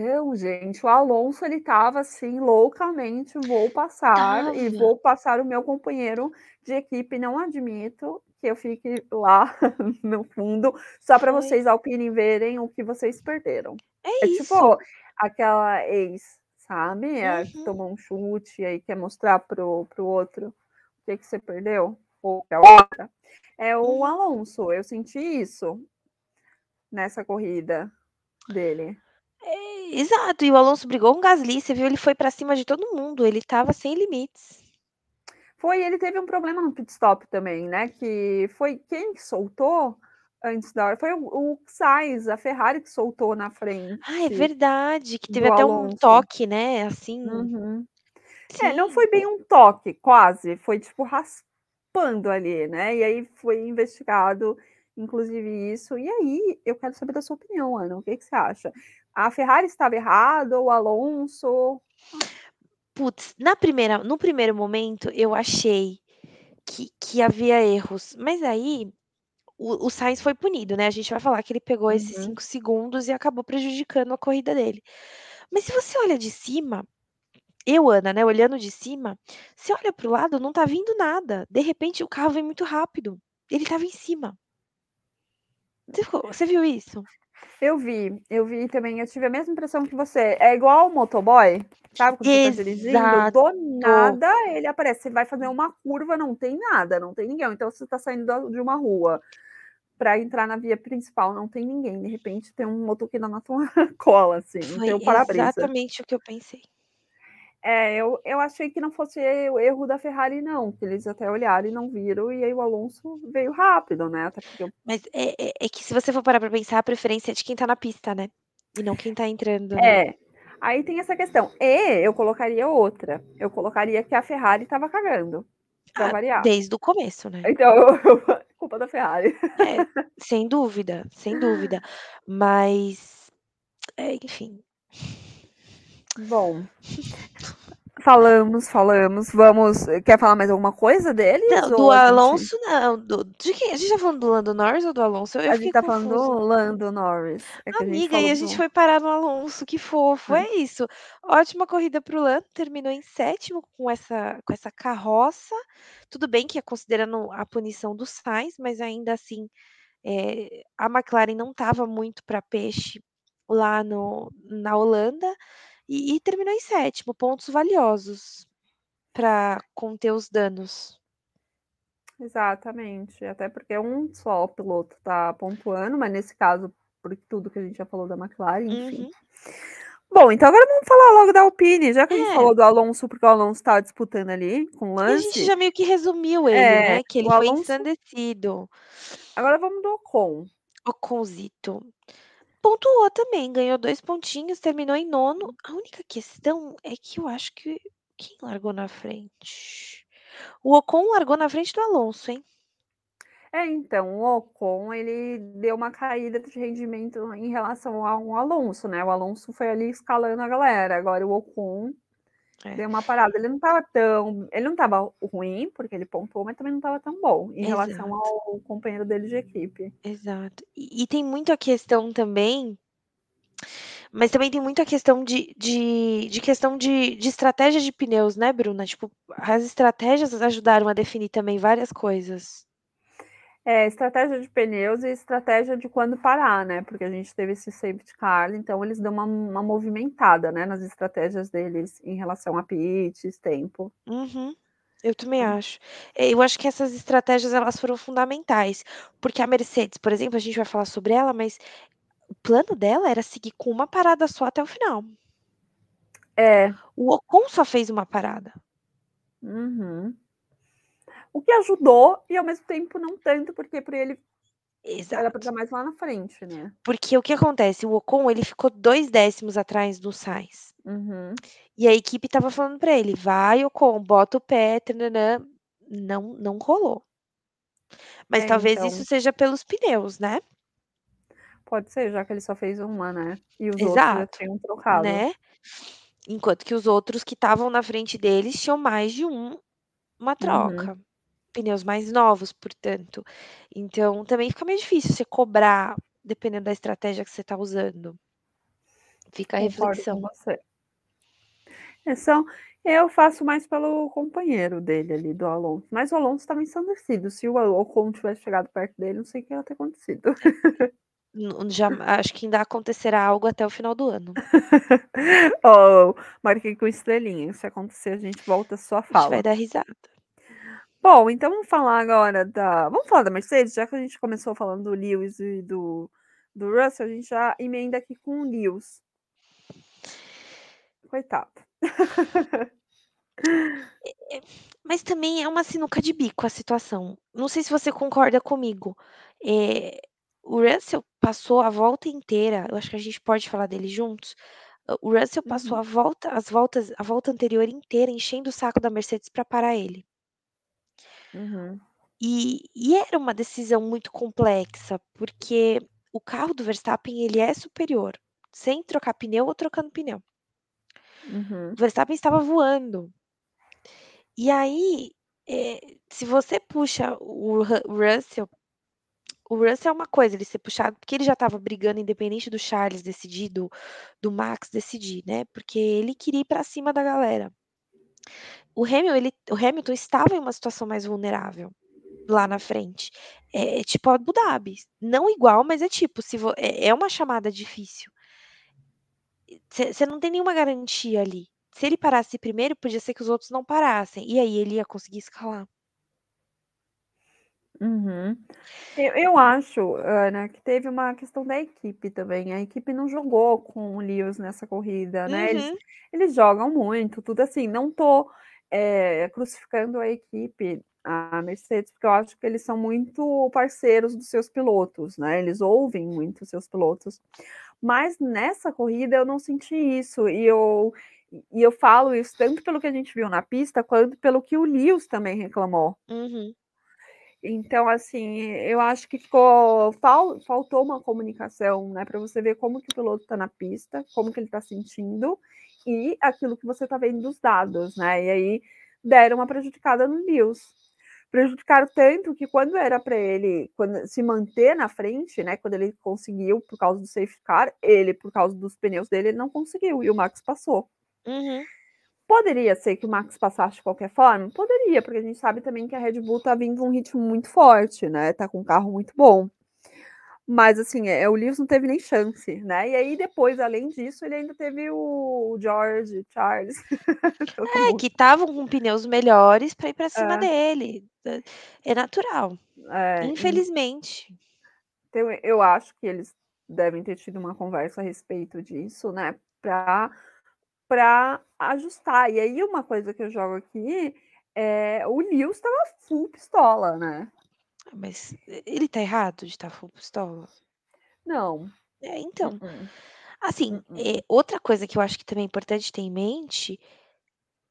Speaker 2: Então, gente, o Alonso ele estava assim loucamente: "Vou passar e vou passar o meu companheiro de equipe, não admito que eu fique lá no fundo, só
Speaker 1: Foi.
Speaker 2: vocês Alpine verem o que vocês perderam".
Speaker 1: É
Speaker 2: É tipo aquela ex, sabe, a que
Speaker 1: Uhum.
Speaker 2: tomou um chute e aí quer mostrar para o para o outro o que que você perdeu, ou pra outra. É o
Speaker 1: Uhum.
Speaker 2: Alonso, eu senti isso nessa corrida dele.
Speaker 1: É, exato, e o Alonso brigou com o Gasly, você viu, ele foi pra cima de todo mundo, ele estava sem limites.
Speaker 2: Foi, ele teve um problema no pit stop também, né, que foi quem que soltou antes da hora? Foi o o Sainz, a Ferrari que soltou na
Speaker 1: Ah, é
Speaker 2: frente
Speaker 1: verdade, que teve até um
Speaker 2: Alonso.
Speaker 1: toque, né, assim.
Speaker 2: Uhum. É, não foi bem um toque, quase, foi tipo raspando ali, né, e aí foi investigado, inclusive isso. E aí, eu quero saber da sua opinião, Ana, o que que você acha? A Ferrari estava errada, o Alonso?
Speaker 1: Puts, na primeira no primeiro momento eu achei que que havia erros, mas aí o o Sainz foi punido, né, a gente vai falar que ele pegou esses
Speaker 2: Uhum.
Speaker 1: 5 segundos e acabou prejudicando a corrida dele. Mas se você olha de cima, eu, Ana, né, olhando de cima, você olha para o lado, não tá vindo nada, de repente o carro vem muito rápido, ele estava em cima. Você viu isso?
Speaker 2: Eu vi, eu vi também, eu tive a mesma impressão que você. É igual o motoboy, sabe quando você tá dirigindo,
Speaker 1: Exato.
Speaker 2: do nada ele aparece, você vai fazer uma curva, não tem nada, não tem ninguém, então você tá saindo de uma rua pra entrar na via principal, não tem ninguém, de repente tem um motoqueiro na tua cola, assim,
Speaker 1: Foi
Speaker 2: teu para-brisa.
Speaker 1: exatamente o que eu pensei.
Speaker 2: É, eu eu achei que não fosse o erro da Ferrari não, que eles até olharam e não viram, e aí o Alonso veio rápido, né, o
Speaker 1: Mas é é é que se você for parar pra pensar, a preferência é de quem tá na pista, né, e não quem tá entrando, né.
Speaker 2: É, aí tem essa questão. E eu colocaria outra, eu colocaria que a Ferrari estava cagando, pra
Speaker 1: Ah,
Speaker 2: variar.
Speaker 1: desde o começo, né.
Speaker 2: Então, culpa da Ferrari.
Speaker 1: É, sem dúvida, sem dúvida, mas, é, enfim.
Speaker 2: Bom, falamos, falamos, vamos quer falar mais alguma coisa deles
Speaker 1: Não, do
Speaker 2: ou a gente
Speaker 1: Alonso não, do de quem? A gente tá falando do Lando Norris ou do Alonso? Eu
Speaker 2: A gente tá falando do. Lando Norris, é que a
Speaker 1: Amiga, e a gente foi parar no Alonso, que fofo,
Speaker 2: É.
Speaker 1: é isso. Ótima corrida para o Lando, terminou em 7º com essa com essa carroça, tudo bem que é considerando a punição do Sainz, mas ainda assim, eh, a McLaren não estava muito pra peixe lá no na Holanda, e e terminou em 7º, pontos valiosos pra conter os danos.
Speaker 2: Exatamente, até porque um só piloto tá pontuando, mas nesse caso, por tudo que a gente já falou da McLaren, enfim.
Speaker 1: Uhum.
Speaker 2: Bom, então agora vamos falar logo da Alpine, já que a gente
Speaker 1: É.
Speaker 2: falou do Alonso, porque o Alonso estava disputando ali com o
Speaker 1: E a gente
Speaker 2: Lance
Speaker 1: já meio que resumiu ele,
Speaker 2: É,
Speaker 1: né, que ele
Speaker 2: o
Speaker 1: foi
Speaker 2: Alonso
Speaker 1: ensandecido.
Speaker 2: Agora vamos do Ocon.
Speaker 1: Oconzito. Pontuou também, ganhou 2 pontinhos, terminou em 9º, a única questão é que eu acho que quem largou na frente? O Ocon largou na frente do Alonso, hein.
Speaker 2: É, então, o Ocon ele deu uma caída de rendimento em relação ao Alonso, né, o Alonso foi ali escalando a galera, agora o Ocon
Speaker 1: É.
Speaker 2: deu uma parada, ele não estava tão ele não estava ruim, porque ele pontuou, mas também não estava tão bom, em relação
Speaker 1: Exato.
Speaker 2: ao companheiro dele de equipe.
Speaker 1: Exato. E e tem muito a questão também mas também tem muito a questão de de de questão de de estratégia de pneus, né, Bruna, tipo, as estratégias ajudaram a definir também várias coisas.
Speaker 2: É, estratégia de pneus e estratégia de quando parar, né, porque a gente teve esse safety car, então eles dão uma uma movimentada, né, nas estratégias deles em relação a pits, tempo.
Speaker 1: Uhum. Eu também
Speaker 2: Hum.
Speaker 1: acho. É, eu acho que essas estratégias elas foram fundamentais, porque a Mercedes, por exemplo, a gente vai falar sobre ela, mas o plano dela era seguir com uma parada só até o final.
Speaker 2: É.
Speaker 1: O Ocon só fez uma parada.
Speaker 2: Uhum. O que ajudou e ao mesmo tempo não tanto, porque para ele era para
Speaker 1: Exato.
Speaker 2: estar mais lá na frente, né.
Speaker 1: Porque o que acontece, o Ocon ele ficou 2 décimos atrás do Sainz.
Speaker 2: Uhum.
Speaker 1: E a equipe estava falando para ele: "Vai Ocon, bota o pé, tã-nã-nã", não não rolou. Mas
Speaker 2: É,
Speaker 1: talvez isso
Speaker 2: então.
Speaker 1: seja pelos pneus, né.
Speaker 2: Pode ser, já que ele só fez uma, né, e os outros já
Speaker 1: Exato,
Speaker 2: tinham trocado.
Speaker 1: né. Enquanto que os outros que estavam na frente deles tinham mais de um uma
Speaker 2: Uhum.
Speaker 1: Pneus mais novos, portanto. Então também fica meio difícil você cobrar, dependendo da estratégia que você está usando. Fica a
Speaker 2: Concordo com
Speaker 1: reflexão.
Speaker 2: você. É, são eu faço mais pelo companheiro dele ali, do Alonso, mas o Alonso estava ensandecido, se o Ocon tivesse chegado perto dele, não sei o que ia ter acontecido.
Speaker 1: Já acho que ainda acontecerá algo até o final do ano.
Speaker 2: Ó, marquei com estrelinha, se acontecer a gente volta a sua
Speaker 1: A gente vai
Speaker 2: fala.
Speaker 1: dar risada.
Speaker 2: Bom, então vamos falar agora da vamos falar da Mercedes, já que a gente começou falando do Lewis e do do Russell, a gente já emenda aqui com o Lewis. Coitado.
Speaker 1: É é mas também é uma sinuca de bico a situação. Não sei se você concorda comigo, eh, o Russell passou a volta inteira, eu acho que a gente pode falar dele juntos, o Russell passou
Speaker 2: Uhum.
Speaker 1: a volta as voltas a volta anterior inteira enchendo o saco da Mercedes para parar ele.
Speaker 2: Uhum.
Speaker 1: E e era uma decisão muito complexa, porque o carro do Verstappen ele é superior, sem trocar pneu ou trocando pneu.
Speaker 2: Uhum.
Speaker 1: O Verstappen estava voando. E aí, eh, se você puxa o Ru Russell o Russell é uma coisa ele ser puxado, porque ele já estava brigando independente do Charles decidir, do do Max decidir, né, porque ele queria ir para cima da galera. O Hamil ele o Hamilton estava em uma situação mais vulnerável, lá na frente. É é tipo Abu Dhabi, não igual, mas é tipo, se vo é é uma chamada difícil. Você não tem nenhuma garantia ali. Se ele parasse primeiro, podia ser que os outros não parassem, e aí ele ia conseguir escalar.
Speaker 2: Uhum. Eu eu acho, Ana, que teve uma questão da equipe também, a equipe não jogou com o Lewis nessa corrida, né, eles
Speaker 1: Uhum.
Speaker 2: eles jogam muito, tudo assim, não tô, eh, crucificando a equipe, a Mercedes, porque eu acho que eles são muito parceiros dos seus pilotos, né, eles ouvem muito os seus pilotos. Mas nessa corrida eu não senti isso, e eu e eu falo isso tanto pelo que a gente viu na pista, quanto pelo que o Lewis também reclamou.
Speaker 1: Uhum.
Speaker 2: Então, assim, eu acho que ficou fal faltou uma comunicação, né, para você ver como que o piloto está na pista, como que ele está sentindo, e aquilo que você está vendo dos dados, né, e aí deram uma prejudicada no Lewis. Prejudicaram tanto que quando era para ele quando se manter na frente, né, quando ele conseguiu por causa do safety car, ele por causa dos pneus dele, ele não conseguiu, e o Max passou.
Speaker 1: Uhum.
Speaker 2: Poderia ser que o Max passasse de qualquer forma? Poderia, porque a gente sabe também que a Red Bull tá vindo num ritmo muito forte, né, tá com um carro muito bom. Mas assim, eh, o Lewis não teve nem chance, né, e aí depois, além disso, ele ainda teve o George, Charles,
Speaker 1: É,
Speaker 2: mundo.
Speaker 1: que estavam com pneus melhores para ir para cima
Speaker 2: É.
Speaker 1: dele, é é natural,
Speaker 2: É, en
Speaker 1: infelizmente.
Speaker 2: Então eu acho que eles devem ter tido uma conversa a respeito disso, né, pra pra ajustar. E aí uma coisa que eu jogo aqui, eh, o Lewis estava full pistola, né.
Speaker 1: Mas e ele está errado de estar full pistola?
Speaker 2: Não.
Speaker 1: É, então. Assim, eh, outra coisa que eu acho que também é importante ter em mente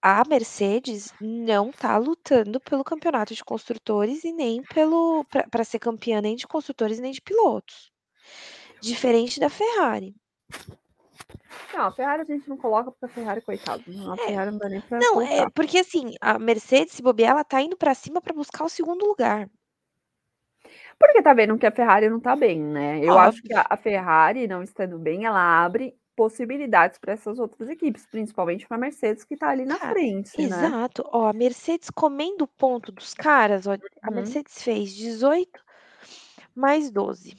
Speaker 1: a Mercedes não tá lutando pelo campeonato de construtores e nem pelo para ser campeã nem de construtores nem de pilotos. Diferente da Ferrari.
Speaker 2: Não, a Ferrari a gente não coloca porque a Ferrari, coitado. A
Speaker 1: É.
Speaker 2: Ferrari não dá nem pra
Speaker 1: Não,
Speaker 2: colocar.
Speaker 1: é porque assim, a Mercedes, se bobear, ela tá indo para cima para buscar o segundo lugar.
Speaker 2: Porque tá vendo que a Ferrari não tá bem, né? Eu acho que
Speaker 1: Óbvio.
Speaker 2: a, a Ferrari não estando bem, ela abre possibilidades para essas outras equipes, principalmente para a Mercedes que tá ali na
Speaker 1: Cara,
Speaker 2: frente, né?
Speaker 1: Exato. Ó, a Mercedes comendo o ponto dos caras, ó, a
Speaker 2: Uhum.
Speaker 1: Mercedes fez 18 mais 12.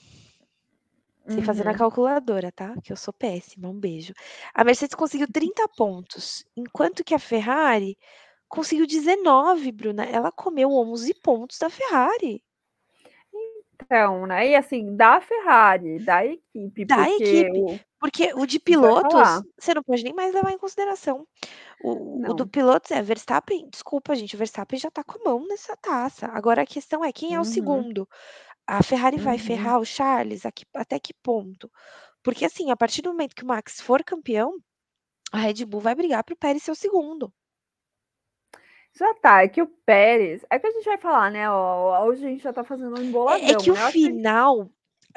Speaker 1: Sem fazer na
Speaker 2: Uhum.
Speaker 1: calculadora, tá? Que eu sou péssima. Um beijo. A Mercedes conseguiu 30 pontos, enquanto que a Ferrari conseguiu 19, Bruna. Ela comeu 11 pontos da Ferrari.
Speaker 2: Então, né? E assim, da Ferrari, da equipe,
Speaker 1: Da
Speaker 2: porque
Speaker 1: equipe.
Speaker 2: o-
Speaker 1: Porque o de
Speaker 2: vai
Speaker 1: pilotos, você não pode nem mais levar em consideração. O, o do
Speaker 2: Não.
Speaker 1: pilotos é Verstappen. Desculpa, gente, o Verstappen já tá com a mão nessa taça. Agora a questão é quem é o
Speaker 2: Uhum.
Speaker 1: segundo? A Ferrari vai
Speaker 2: Uhum.
Speaker 1: ferrar o Charles? A que- até que ponto? Porque assim, a partir do momento que o Max for campeão, a Red Bull vai brigar pro Pérez ser o segundo.
Speaker 2: Já tá, é que o Pérez. É que a gente vai falar, né? Ó, hoje a gente já tá fazendo um
Speaker 1: É,
Speaker 2: emboladão,
Speaker 1: é que o
Speaker 2: né? Eu acho que
Speaker 1: final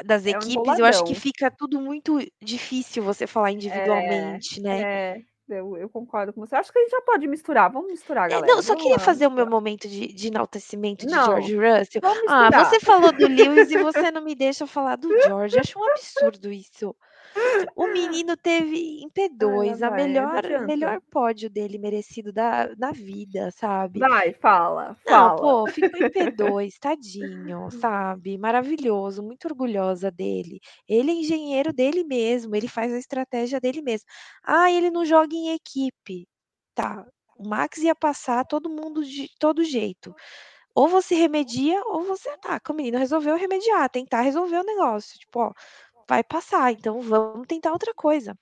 Speaker 1: das
Speaker 2: é um
Speaker 1: equipes, eu acho que
Speaker 2: emboladão.
Speaker 1: fica tudo muito difícil você falar
Speaker 2: É,
Speaker 1: individualmente, né?
Speaker 2: é, eu, eu concordo com você. Acho que a gente já pode misturar. Vamos misturar,
Speaker 1: É,
Speaker 2: galera.
Speaker 1: não, eu só
Speaker 2: Vamos
Speaker 1: queria
Speaker 2: lá,
Speaker 1: fazer o meu momento de, de enaltecimento de
Speaker 2: Não,
Speaker 1: George Russell. Ah, você falou do Lewis e você não me deixa falar do George. Acho um absurdo isso. O menino teve em
Speaker 2: Ai,
Speaker 1: P2
Speaker 2: lá
Speaker 1: a
Speaker 2: vai, não
Speaker 1: melhor, melhor pódio dele merecido da, na vida, sabe?
Speaker 2: Vai, fala,
Speaker 1: Não,
Speaker 2: fala.
Speaker 1: pô, ficou em P2, tadinho, sabe? Maravilhoso, muito orgulhosa dele. Ele é engenheiro dele mesmo, ele faz a estratégia dele mesmo. Ah, ele não joga em equipe. Tá, o Max ia passar todo mundo de todo jeito. Ou você remedia ou você ataca. O menino resolveu remediar, tentar resolver o negócio. Tipo, ó, vai passar, então vamos tentar outra coisa.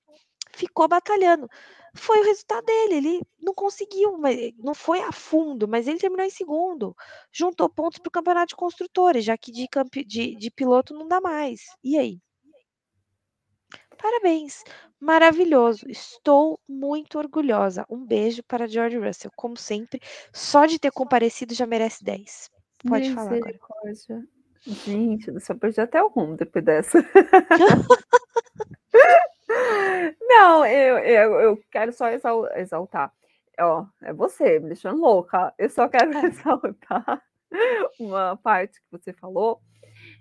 Speaker 1: Ficou batalhando. Foi o resultado dele, ele não conseguiu, mas não foi a fundo, mas ele terminou em segundo. Juntou pontos para o campeonato de construtores, já que de, de, de piloto não dá mais. E aí? Parabéns, maravilhoso. Estou muito orgulhosa. Um beijo para George Russell, como sempre. Só de ter comparecido já merece 10. Pode falar agora.
Speaker 2: Gente do céu, perdi até o rumo depois dessa. Não, eu, eu, eu quero só exal- exaltar. Ó, é você, me deixando louca. Eu só quero
Speaker 1: É.
Speaker 2: ressaltar uma parte que você falou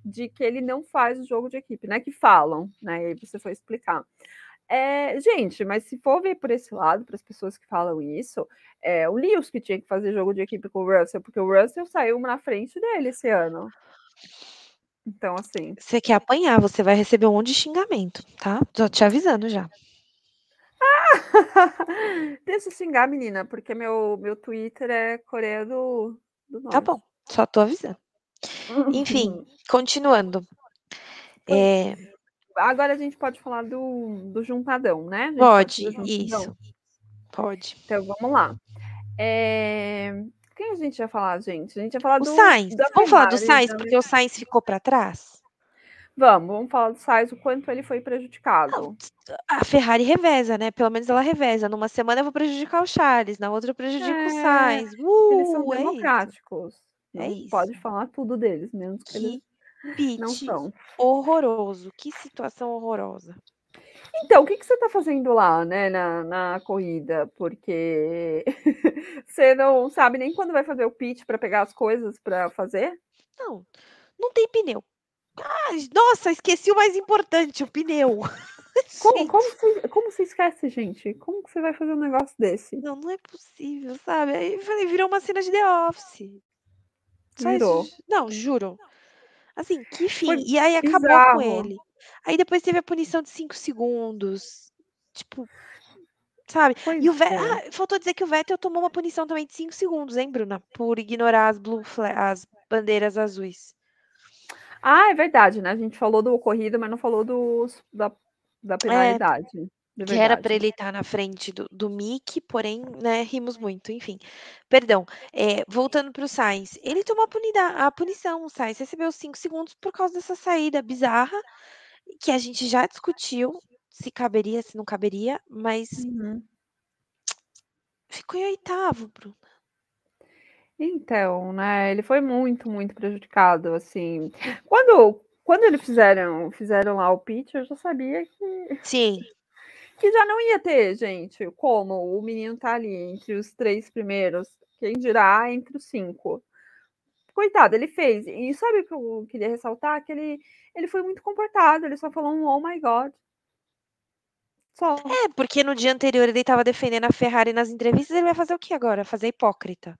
Speaker 2: de que ele não faz o jogo de equipe, né? Que falam, né? E aí você foi explicar. É, gente, mas se for ver por esse lado, para as pessoas que falam isso, é o Lewis que tinha que fazer jogo de equipe com o Russell, porque o Russell saiu na frente dele esse ano. Então, assim.
Speaker 1: Você quer apanhar, você vai receber um monte de xingamento, tá? Tô te avisando já.
Speaker 2: Deixa eu xingar, menina, porque meu, meu Twitter é Coreia do, do Norte.
Speaker 1: Tá bom, só tô avisando. Enfim, continuando. É,
Speaker 2: Agora a gente pode falar do, do juntadão, né?
Speaker 1: Pode,
Speaker 2: o juntadão.
Speaker 1: isso. Pode.
Speaker 2: Então vamos lá. É, Quem a gente ia falar, gente? A gente ia falar
Speaker 1: O
Speaker 2: do.
Speaker 1: Sainz. Vamos falar do Sainz,
Speaker 2: da-
Speaker 1: porque o Sainz ficou para trás?
Speaker 2: Vamos, vamos falar do Sainz, o quanto ele foi
Speaker 1: Não,
Speaker 2: prejudicado.
Speaker 1: a Ferrari reveza, né? Pelo menos ela reveza. Numa semana eu vou prejudicar o Charles, na outra eu prejudico o
Speaker 2: É,
Speaker 1: Sainz.
Speaker 2: Eles são
Speaker 1: Uh, é isso.
Speaker 2: democráticos. Não
Speaker 1: É isso.
Speaker 2: pode falar tudo deles, mesmo que eles
Speaker 1: Que
Speaker 2: não
Speaker 1: pit
Speaker 2: são.
Speaker 1: horroroso. Que situação horrorosa.
Speaker 2: Então, o que, que você está fazendo lá, né, na, na corrida? Porque você não sabe nem quando vai fazer o pitch para pegar as coisas para fazer?
Speaker 1: Não, não tem pneu. Ai, nossa, esqueci o mais importante, o pneu.
Speaker 2: Como, como, você, como você esquece, gente? Como que você vai fazer um negócio desse?
Speaker 1: não, não é possível, sabe? Aí falei, virou uma cena de The Office.
Speaker 2: Virou.
Speaker 1: isso. Não, juro. Assim, que fim.
Speaker 2: Foi
Speaker 1: E aí acabou com
Speaker 2: bizarro.
Speaker 1: ele. Aí depois teve a punição de 5 segundos. Tipo, sabe?
Speaker 2: Pois
Speaker 1: E o Vettel.
Speaker 2: é.
Speaker 1: Ah, faltou dizer que o Vettel tomou uma punição também de 5 segundos, hein, Bruna? Por ignorar as, blue as bandeiras azuis.
Speaker 2: Ah, é verdade, né? A gente falou do ocorrido, mas não falou dos, da, da penalidade. É
Speaker 1: Que era para ele estar na frente do, do Mick, porém, né, rimos muito, enfim. Perdão. É, voltando para o Sainz, ele tomou a, punida- a punição. O Sainz recebeu 5 segundos por causa dessa saída bizarra, que a gente já discutiu se caberia, se não caberia, mas
Speaker 2: Uhum.
Speaker 1: Ficou em oitavo, Bruna.
Speaker 2: Então, né, ele foi muito, muito prejudicado, assim. Quando, quando eles fizeram, fizeram lá o pitch, eu já sabia que.
Speaker 1: Sim.
Speaker 2: Que já não ia ter, gente. Como o menino tá ali entre os três primeiros, quem dirá entre os cinco. Coitado, ele fez. E sabe o que eu queria ressaltar? Que ele, ele foi muito comportado, ele só falou um oh my god. Só.
Speaker 1: É, porque no dia anterior ele estava defendendo a Ferrari nas entrevistas, ele vai fazer o que agora? Fazer hipócrita.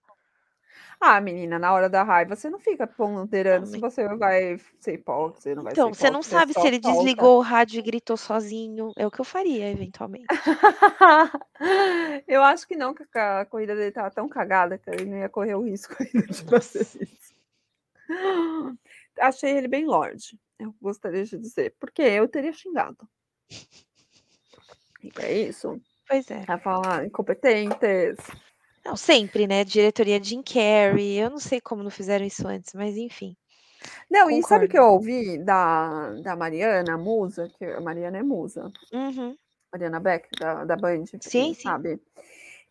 Speaker 2: Ah, menina, na hora da raiva você não fica ponderando se você vai ser hipócrita, você não vai
Speaker 1: Então,
Speaker 2: ser
Speaker 1: você não
Speaker 2: hipócrita,
Speaker 1: sabe se ele
Speaker 2: solta.
Speaker 1: desligou o rádio e gritou sozinho. É o que eu faria, eventualmente.
Speaker 2: eu acho que não, que a corrida dele tava tão cagada que ele não ia correr o risco ainda de fazer isso. Achei ele bem lorde, eu gostaria de dizer, porque eu teria xingado. E é isso.
Speaker 1: Pois é.
Speaker 2: A falar incompetentes.
Speaker 1: Não, sempre, né? Diretoria Jim Carrey. Eu não sei como não fizeram isso antes, mas enfim.
Speaker 2: Não, e sabe o
Speaker 1: Concordo.
Speaker 2: que eu ouvi da, da Mariana, a musa, que a Mariana é musa,
Speaker 1: Uhum.
Speaker 2: Mariana Beck, da, da Band,
Speaker 1: Sim, sim.
Speaker 2: sabe.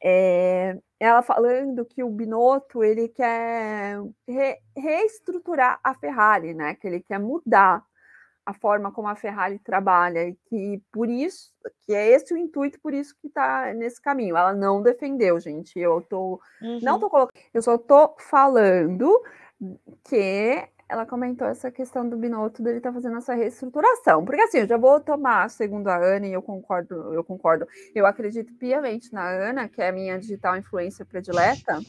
Speaker 2: É, ela falando que o Binotto ele quer re- reestruturar a Ferrari, né? Que ele quer mudar a forma como a Ferrari trabalha e que por isso que é esse o intuito, por isso que está nesse caminho. Ela não defendeu, gente. Eu tô não
Speaker 1: Uhum.
Speaker 2: tô colocando, eu só tô falando que ela comentou essa questão do Binotto dele tá fazendo essa reestruturação. Porque assim, eu já vou tomar segundo a Ana e eu concordo, eu concordo. Eu acredito piamente na Ana, que é a minha digital influencer predileta,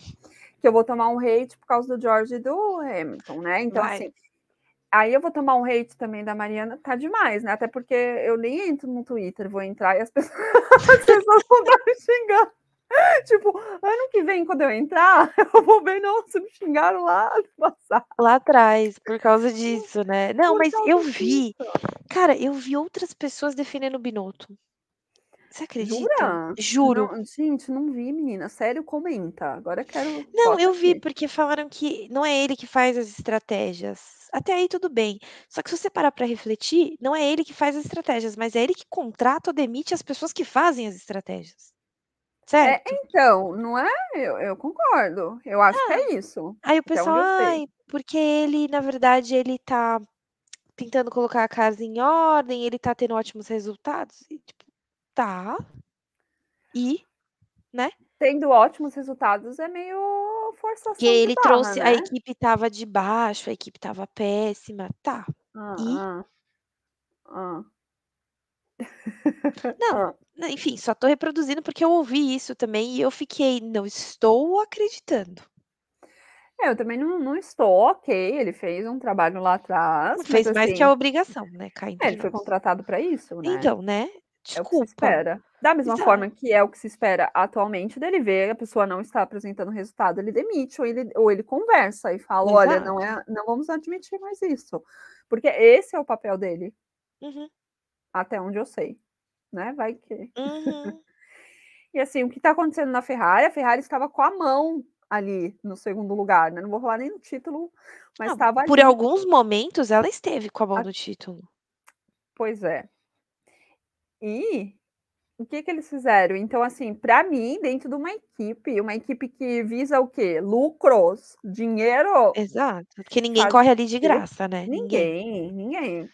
Speaker 2: que eu vou tomar um hate por causa do George e do Hamilton, né? Então
Speaker 1: Vai.
Speaker 2: assim, aí eu vou tomar um hate também da Mariana, tá demais, né? Até porque eu nem entro no Twitter, vou entrar e as pessoas, as pessoas vão estar me xingando. Tipo, ano que vem, quando eu entrar, eu vou ver, nossa, me xingaram lá no passado.
Speaker 1: Lá atrás, por causa disso, né? Não,
Speaker 2: por
Speaker 1: mas eu vi.
Speaker 2: disso.
Speaker 1: Cara, eu vi outras pessoas defendendo o Binotto. Você acredita?
Speaker 2: Jura?
Speaker 1: Juro.
Speaker 2: Não, gente, não vi, menina. Sério, comenta. Agora eu quero.
Speaker 1: Não, eu vi,
Speaker 2: aqui.
Speaker 1: porque falaram que não é ele que faz as estratégias. Até aí tudo bem. Só que se você parar pra refletir, não é ele que faz as estratégias, mas é ele que contrata ou demite as pessoas que fazem as estratégias.
Speaker 2: É,
Speaker 1: Certo?
Speaker 2: então, não é? Eu, eu concordo. Eu acho que é isso.
Speaker 1: Aí o pessoal, ai, porque ele, na verdade, ele tá tentando colocar a casa em ordem, ele tá tendo ótimos resultados. E, tipo, tá. E,
Speaker 2: Tendo ótimos resultados é meio forçação
Speaker 1: que ele
Speaker 2: barra,
Speaker 1: trouxe, a
Speaker 2: né?
Speaker 1: equipe tava de baixo, a equipe tava péssima, tá.
Speaker 2: Ah,
Speaker 1: E?
Speaker 2: ah, ah.
Speaker 1: Não.
Speaker 2: Ah.
Speaker 1: Né, Enfim, só tô reproduzindo porque eu ouvi isso também e eu fiquei, não estou acreditando.
Speaker 2: É, eu também não, não estou ok. Ele fez um trabalho lá atrás,
Speaker 1: Não
Speaker 2: mas
Speaker 1: fez mais que
Speaker 2: assim,
Speaker 1: a obrigação, né? Cá
Speaker 2: é, ele foi contratado para isso, né?
Speaker 1: Então, né?
Speaker 2: É o que se
Speaker 1: Desculpa.
Speaker 2: espera. Da mesma
Speaker 1: Exato.
Speaker 2: forma que é o que se espera atualmente dele ver a pessoa não está apresentando resultado, ele demite ou ele, ou ele conversa e fala, olha,
Speaker 1: Exato.
Speaker 2: não é, não vamos admitir mais isso, porque esse é o papel dele,
Speaker 1: Uhum,
Speaker 2: até onde eu sei, né? Vai que.
Speaker 1: uhum.
Speaker 2: E assim, o que está acontecendo na Ferrari? A Ferrari estava com a mão ali no segundo lugar, né? Não vou falar nem no título, mas estava
Speaker 1: por
Speaker 2: ali.
Speaker 1: alguns momentos ela esteve com a mão
Speaker 2: A-
Speaker 1: no título.
Speaker 2: Pois é. E o que que eles fizeram? Então, assim, para mim, dentro de uma equipe, uma equipe que visa o quê? Lucros, dinheiro,
Speaker 1: Exato. Porque ninguém
Speaker 2: Faz
Speaker 1: corre ali de graça, né? Ninguém.
Speaker 2: ninguém, ninguém.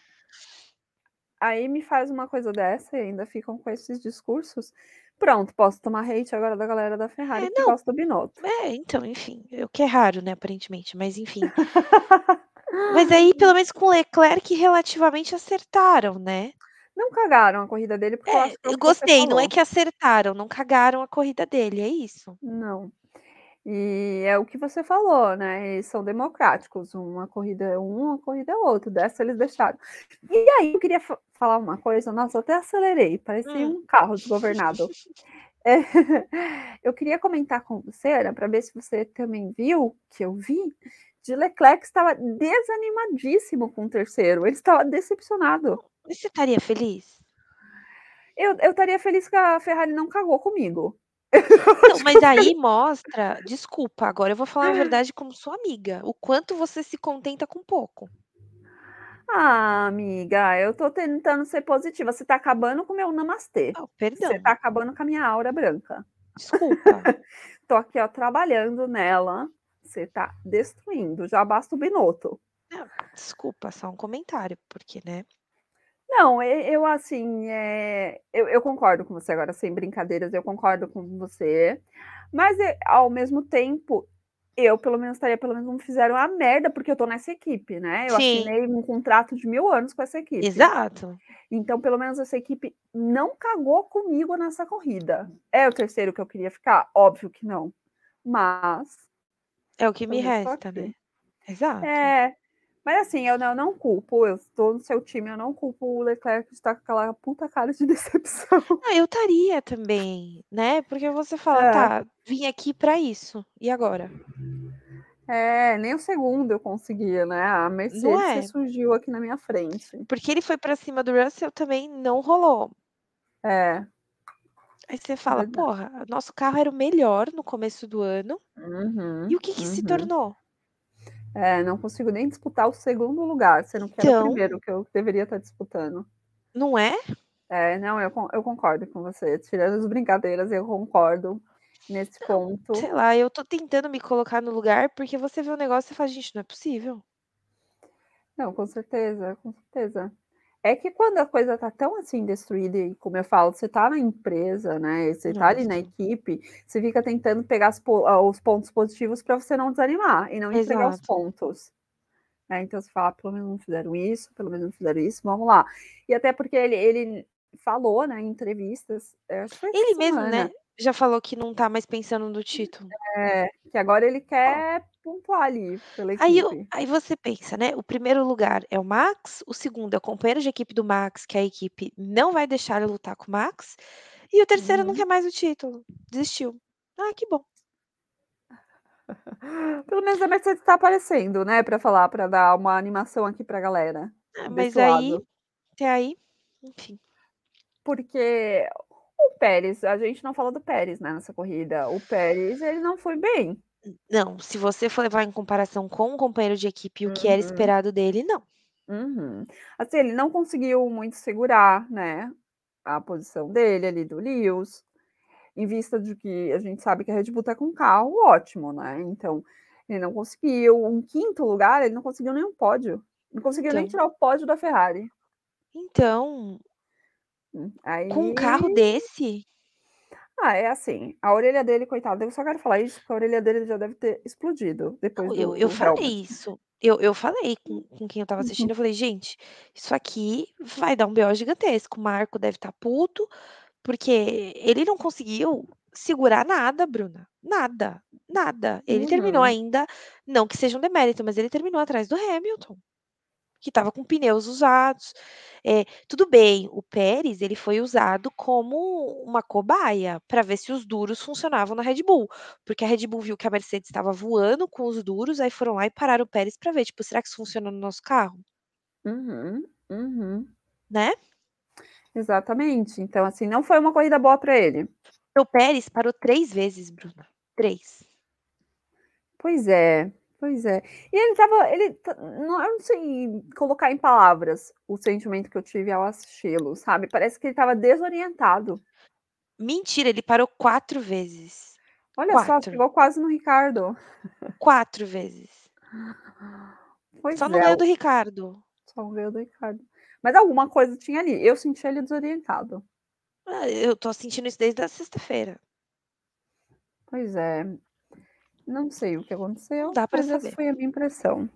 Speaker 2: Aí me faz uma coisa dessa e ainda ficam com esses discursos. Pronto, posso tomar hate agora da galera da Ferrari
Speaker 1: É,
Speaker 2: que gosta do Binotto.
Speaker 1: É, então, enfim. O que é raro, né? Aparentemente, mas enfim. Mas aí, pelo menos com o Leclerc, relativamente acertaram, né?
Speaker 2: Não cagaram a corrida dele, porque eu
Speaker 1: É,
Speaker 2: acho que
Speaker 1: eu
Speaker 2: que você
Speaker 1: gostei. Não é que acertaram, não cagaram a corrida dele, é isso.
Speaker 2: Não. E é o que você falou, né? Eles são democráticos. Uma corrida é um, uma corrida é outra. Dessa eles deixaram. E aí eu queria fa- falar uma coisa. Nossa, eu até acelerei. Parecia
Speaker 1: Hum.
Speaker 2: um carro desgovernado. É, eu queria comentar com você, Ana, para ver se você também viu, que eu vi, de Leclerc estava desanimadíssimo com o terceiro. Ele estava decepcionado.
Speaker 1: Você estaria feliz?
Speaker 2: Eu, eu estaria feliz que a Ferrari não cagou comigo.
Speaker 1: Não, mas aí mostra. Desculpa, agora eu vou falar a verdade como sua amiga. O quanto você se contenta com pouco.
Speaker 2: Ah, amiga, eu tô tentando ser positiva. Você tá acabando com o meu namastê.
Speaker 1: Oh,
Speaker 2: Você
Speaker 1: perdão.
Speaker 2: tá acabando com a minha aura branca.
Speaker 1: Desculpa.
Speaker 2: Tô aqui, ó, trabalhando nela, você tá destruindo, já basta o Binotto.
Speaker 1: Não, desculpa, só um comentário, porque, né?
Speaker 2: Não, eu assim, eh, eu eu concordo com você agora, sem brincadeiras, eu concordo com você, mas, eh, ao mesmo tempo, eu pelo menos estaria pelo menos não fizeram a merda, porque eu tô nessa equipe, né, eu
Speaker 1: Sim.
Speaker 2: assinei um contrato de 1000 anos com essa equipe.
Speaker 1: Exato.
Speaker 2: Então, pelo menos essa equipe não cagou comigo nessa corrida. É o 3º que eu queria ficar? Óbvio que não, mas
Speaker 1: É o que me resta, né. Exato.
Speaker 2: É, mas assim, eu não não culpo, eu estou no seu time, eu não culpo o Leclerc de estar com aquela puta cara de decepção.
Speaker 1: Ah, eu estaria também, né, porque você fala:
Speaker 2: É.
Speaker 1: "Tá, vim aqui pra isso, e agora?".
Speaker 2: É, nem o 2º eu conseguia, né, a
Speaker 1: Não
Speaker 2: Mercedes
Speaker 1: é?
Speaker 2: ressurgiu aqui na minha frente.
Speaker 1: Porque ele foi pra cima do Russell, também não rolou.
Speaker 2: É.
Speaker 1: Aí você fala:
Speaker 2: Verdade.
Speaker 1: "Porra, nosso carro era o melhor no começo do ano, e
Speaker 2: Uhum,
Speaker 1: o que que se
Speaker 2: uhum.
Speaker 1: tornou?".
Speaker 2: É, não consigo nem disputar o 2º lugar, sendo que era o
Speaker 1: Então
Speaker 2: 1º que eu deveria estar disputando.
Speaker 1: Não é?
Speaker 2: É, não, eu eu concordo com você, tirando as brincadeiras, eu concordo nesse
Speaker 1: Não,
Speaker 2: ponto.
Speaker 1: sei lá, eu tô tentando me colocar no lugar, porque você vê o negócio e fala: "Gente, não é possível".
Speaker 2: Não, com certeza, com certeza. É que quando a coisa tá tão, assim, destruída e como eu falo, você tá na empresa, né, você tá ali na equipe, você fica tentando pegar ah, os pontos positivos pra você não desanimar e não entregar os
Speaker 1: Exato.
Speaker 2: pontos. Né, então você fala: "Pelo menos não fizeram isso, pelo menos não fizeram isso, vamos lá". E até porque ele ele falou, né, em entrevistas,
Speaker 1: Ele mesmo, né, já falou que não tá mais pensando no título.
Speaker 2: É, que agora ele quer pontuar ali pela
Speaker 1: Aí eu
Speaker 2: equipe.
Speaker 1: aí você pensa, né, o 1º lugar é o Max, o 2º é o companheiro de equipe do Max, que a equipe não vai deixar ele lutar com o Max, e o 3º não
Speaker 2: Uhum.
Speaker 1: quer mais o título, desistiu. Ah, que bom.
Speaker 2: Pelo menos a Mercedes tá aparecendo, né, pra falar, pra dar uma animação aqui pra galera,
Speaker 1: É, mas aí
Speaker 2: lado.
Speaker 1: até aí, enfim.
Speaker 2: Porque o Pérez, a gente não falou do Pérez, né, nessa corrida, o Pérez ele não foi bem.
Speaker 1: Não, se você for levar em comparação com um companheiro de equipe o que era
Speaker 2: Uhum.
Speaker 1: esperado dele, não.
Speaker 2: Uhum. Assim, ele não conseguiu muito segurar, né, a posição dele ali do Lewis, em vista de que a gente sabe que a Red Bull tá com um carro ótimo, né, então, ele não conseguiu um 5º lugar, ele não conseguiu nem um pódio, não conseguiu nem
Speaker 1: Então
Speaker 2: tirar o pódio da Ferrari.
Speaker 1: Então
Speaker 2: Hum,
Speaker 1: com um carro
Speaker 2: aí
Speaker 1: desse?
Speaker 2: Ah, é assim, a orelha dele coitado, eu só quero falar isso, porque a orelha dele já deve ter explodido depois
Speaker 1: Não,
Speaker 2: do
Speaker 1: eu eu
Speaker 2: do
Speaker 1: falei isso, eu eu falei com com quem eu estava assistindo,
Speaker 2: Uhum.
Speaker 1: eu falei: "Gente, isso aqui vai dar um BO gigantesco, o Marco deve estar puto, porque ele não conseguiu segurar nada Bruna, nada, nada". Ele terminou
Speaker 2: Uhum.
Speaker 1: ainda não que seja um demérito, mas ele terminou atrás do Hamilton, que estava com pneus usados. Eh, tudo bem, o Pérez ele foi usado como uma cobaia, pra ver se os duros funcionavam na Red Bull, porque a Red Bull viu que a Mercedes estava voando com os duros, aí foram lá e pararam o Pérez pra ver, tipo: "Será que isso funciona no nosso carro?".
Speaker 2: Uhum, uhum.
Speaker 1: Né?
Speaker 2: Exatamente, então, assim, não foi uma corrida boa pra ele.
Speaker 1: O Pérez parou 3 vezes Bruna, 3.
Speaker 2: Pois é, pois é. E ele estava ele não eu não sei colocar em palavras o sentimento que eu tive ao assisti-lo, sabe, parece que ele estava desorientado.
Speaker 1: Mentira, ele parou 4 vezes,
Speaker 2: Olha só,
Speaker 1: 4.
Speaker 2: chegou quase no Ricardo.
Speaker 1: 4 vezes. Só
Speaker 2: Pois
Speaker 1: não
Speaker 2: é,
Speaker 1: ganhou
Speaker 2: o
Speaker 1: do Ricardo.
Speaker 2: Só não ganhou do Ricardo. Mas alguma coisa tinha ali, eu senti ele desorientado.
Speaker 1: Ah, eu tô sentindo isso desde a sexta-feira.
Speaker 2: Pois é. Não sei o que aconteceu,
Speaker 1: dá pra
Speaker 2: mas essa
Speaker 1: saber.
Speaker 2: foi a minha impressão.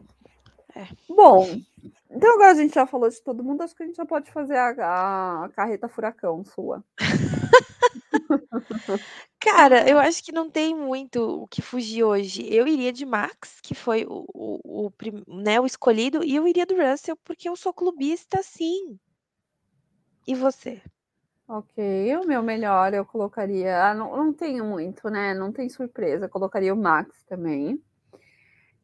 Speaker 1: É,
Speaker 2: Bom, então agora a gente já falou de todo mundo, acho que a gente já pode fazer a a carreta furacão sua.
Speaker 1: Cara, eu acho que não tem muito o que fugir hoje. Eu iria de Max, que foi o o o né, o escolhido, e eu iria do Russell, porque eu sou clubista sim. E você?
Speaker 2: Ok, o meu melhor eu colocaria ah, não não tenho muito, né, não tem surpresa, colocaria o Max também.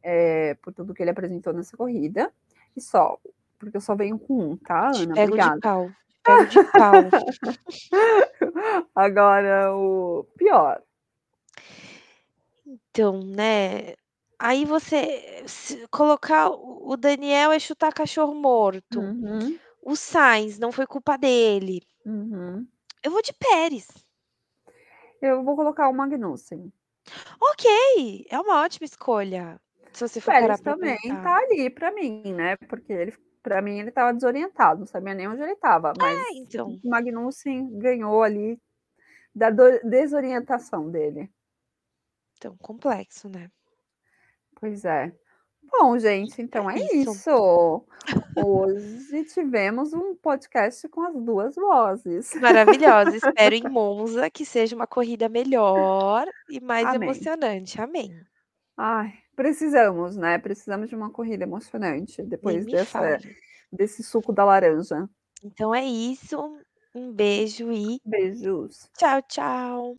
Speaker 2: Eh, por tudo que ele apresentou nessa corrida, e só, porque eu só venho com 1, tá,
Speaker 1: Te
Speaker 2: Ana,
Speaker 1: pego de
Speaker 2: obrigada.
Speaker 1: pau, te pego de pau.
Speaker 2: Agora o pior.
Speaker 1: Então, né, aí você se colocar o o Daniel é chutar cachorro morto,
Speaker 2: Uhum.
Speaker 1: o Sainz não foi culpa dele.
Speaker 2: Uhum.
Speaker 1: Eu vou de Pérez.
Speaker 2: Eu vou colocar o Magnussen.
Speaker 1: Ok, é uma ótima escolha. Se você for
Speaker 2: Pérez também
Speaker 1: pensar.
Speaker 2: tá ali pra mim, né, porque ele pra mim ele estava desorientado, não sabia nem onde ele estava, mas
Speaker 1: É, então.
Speaker 2: o Magnussen ganhou ali da desorientação dele.
Speaker 1: Então, complexo, né.
Speaker 2: Pois é. Bom, gente, então
Speaker 1: É
Speaker 2: é
Speaker 1: isso.
Speaker 2: isso. Hoje tivemos um podcast com as 2 vozes.
Speaker 1: Maravilhosa, espero em Monza que seja uma corrida melhor e mais
Speaker 2: Amém.
Speaker 1: emocionante. Amém.
Speaker 2: Ai, precisamos, né, precisamos de uma corrida emocionante depois dessa desse suco da laranja.
Speaker 1: Então é isso, um beijo e
Speaker 2: Beijos.
Speaker 1: tchau, tchau.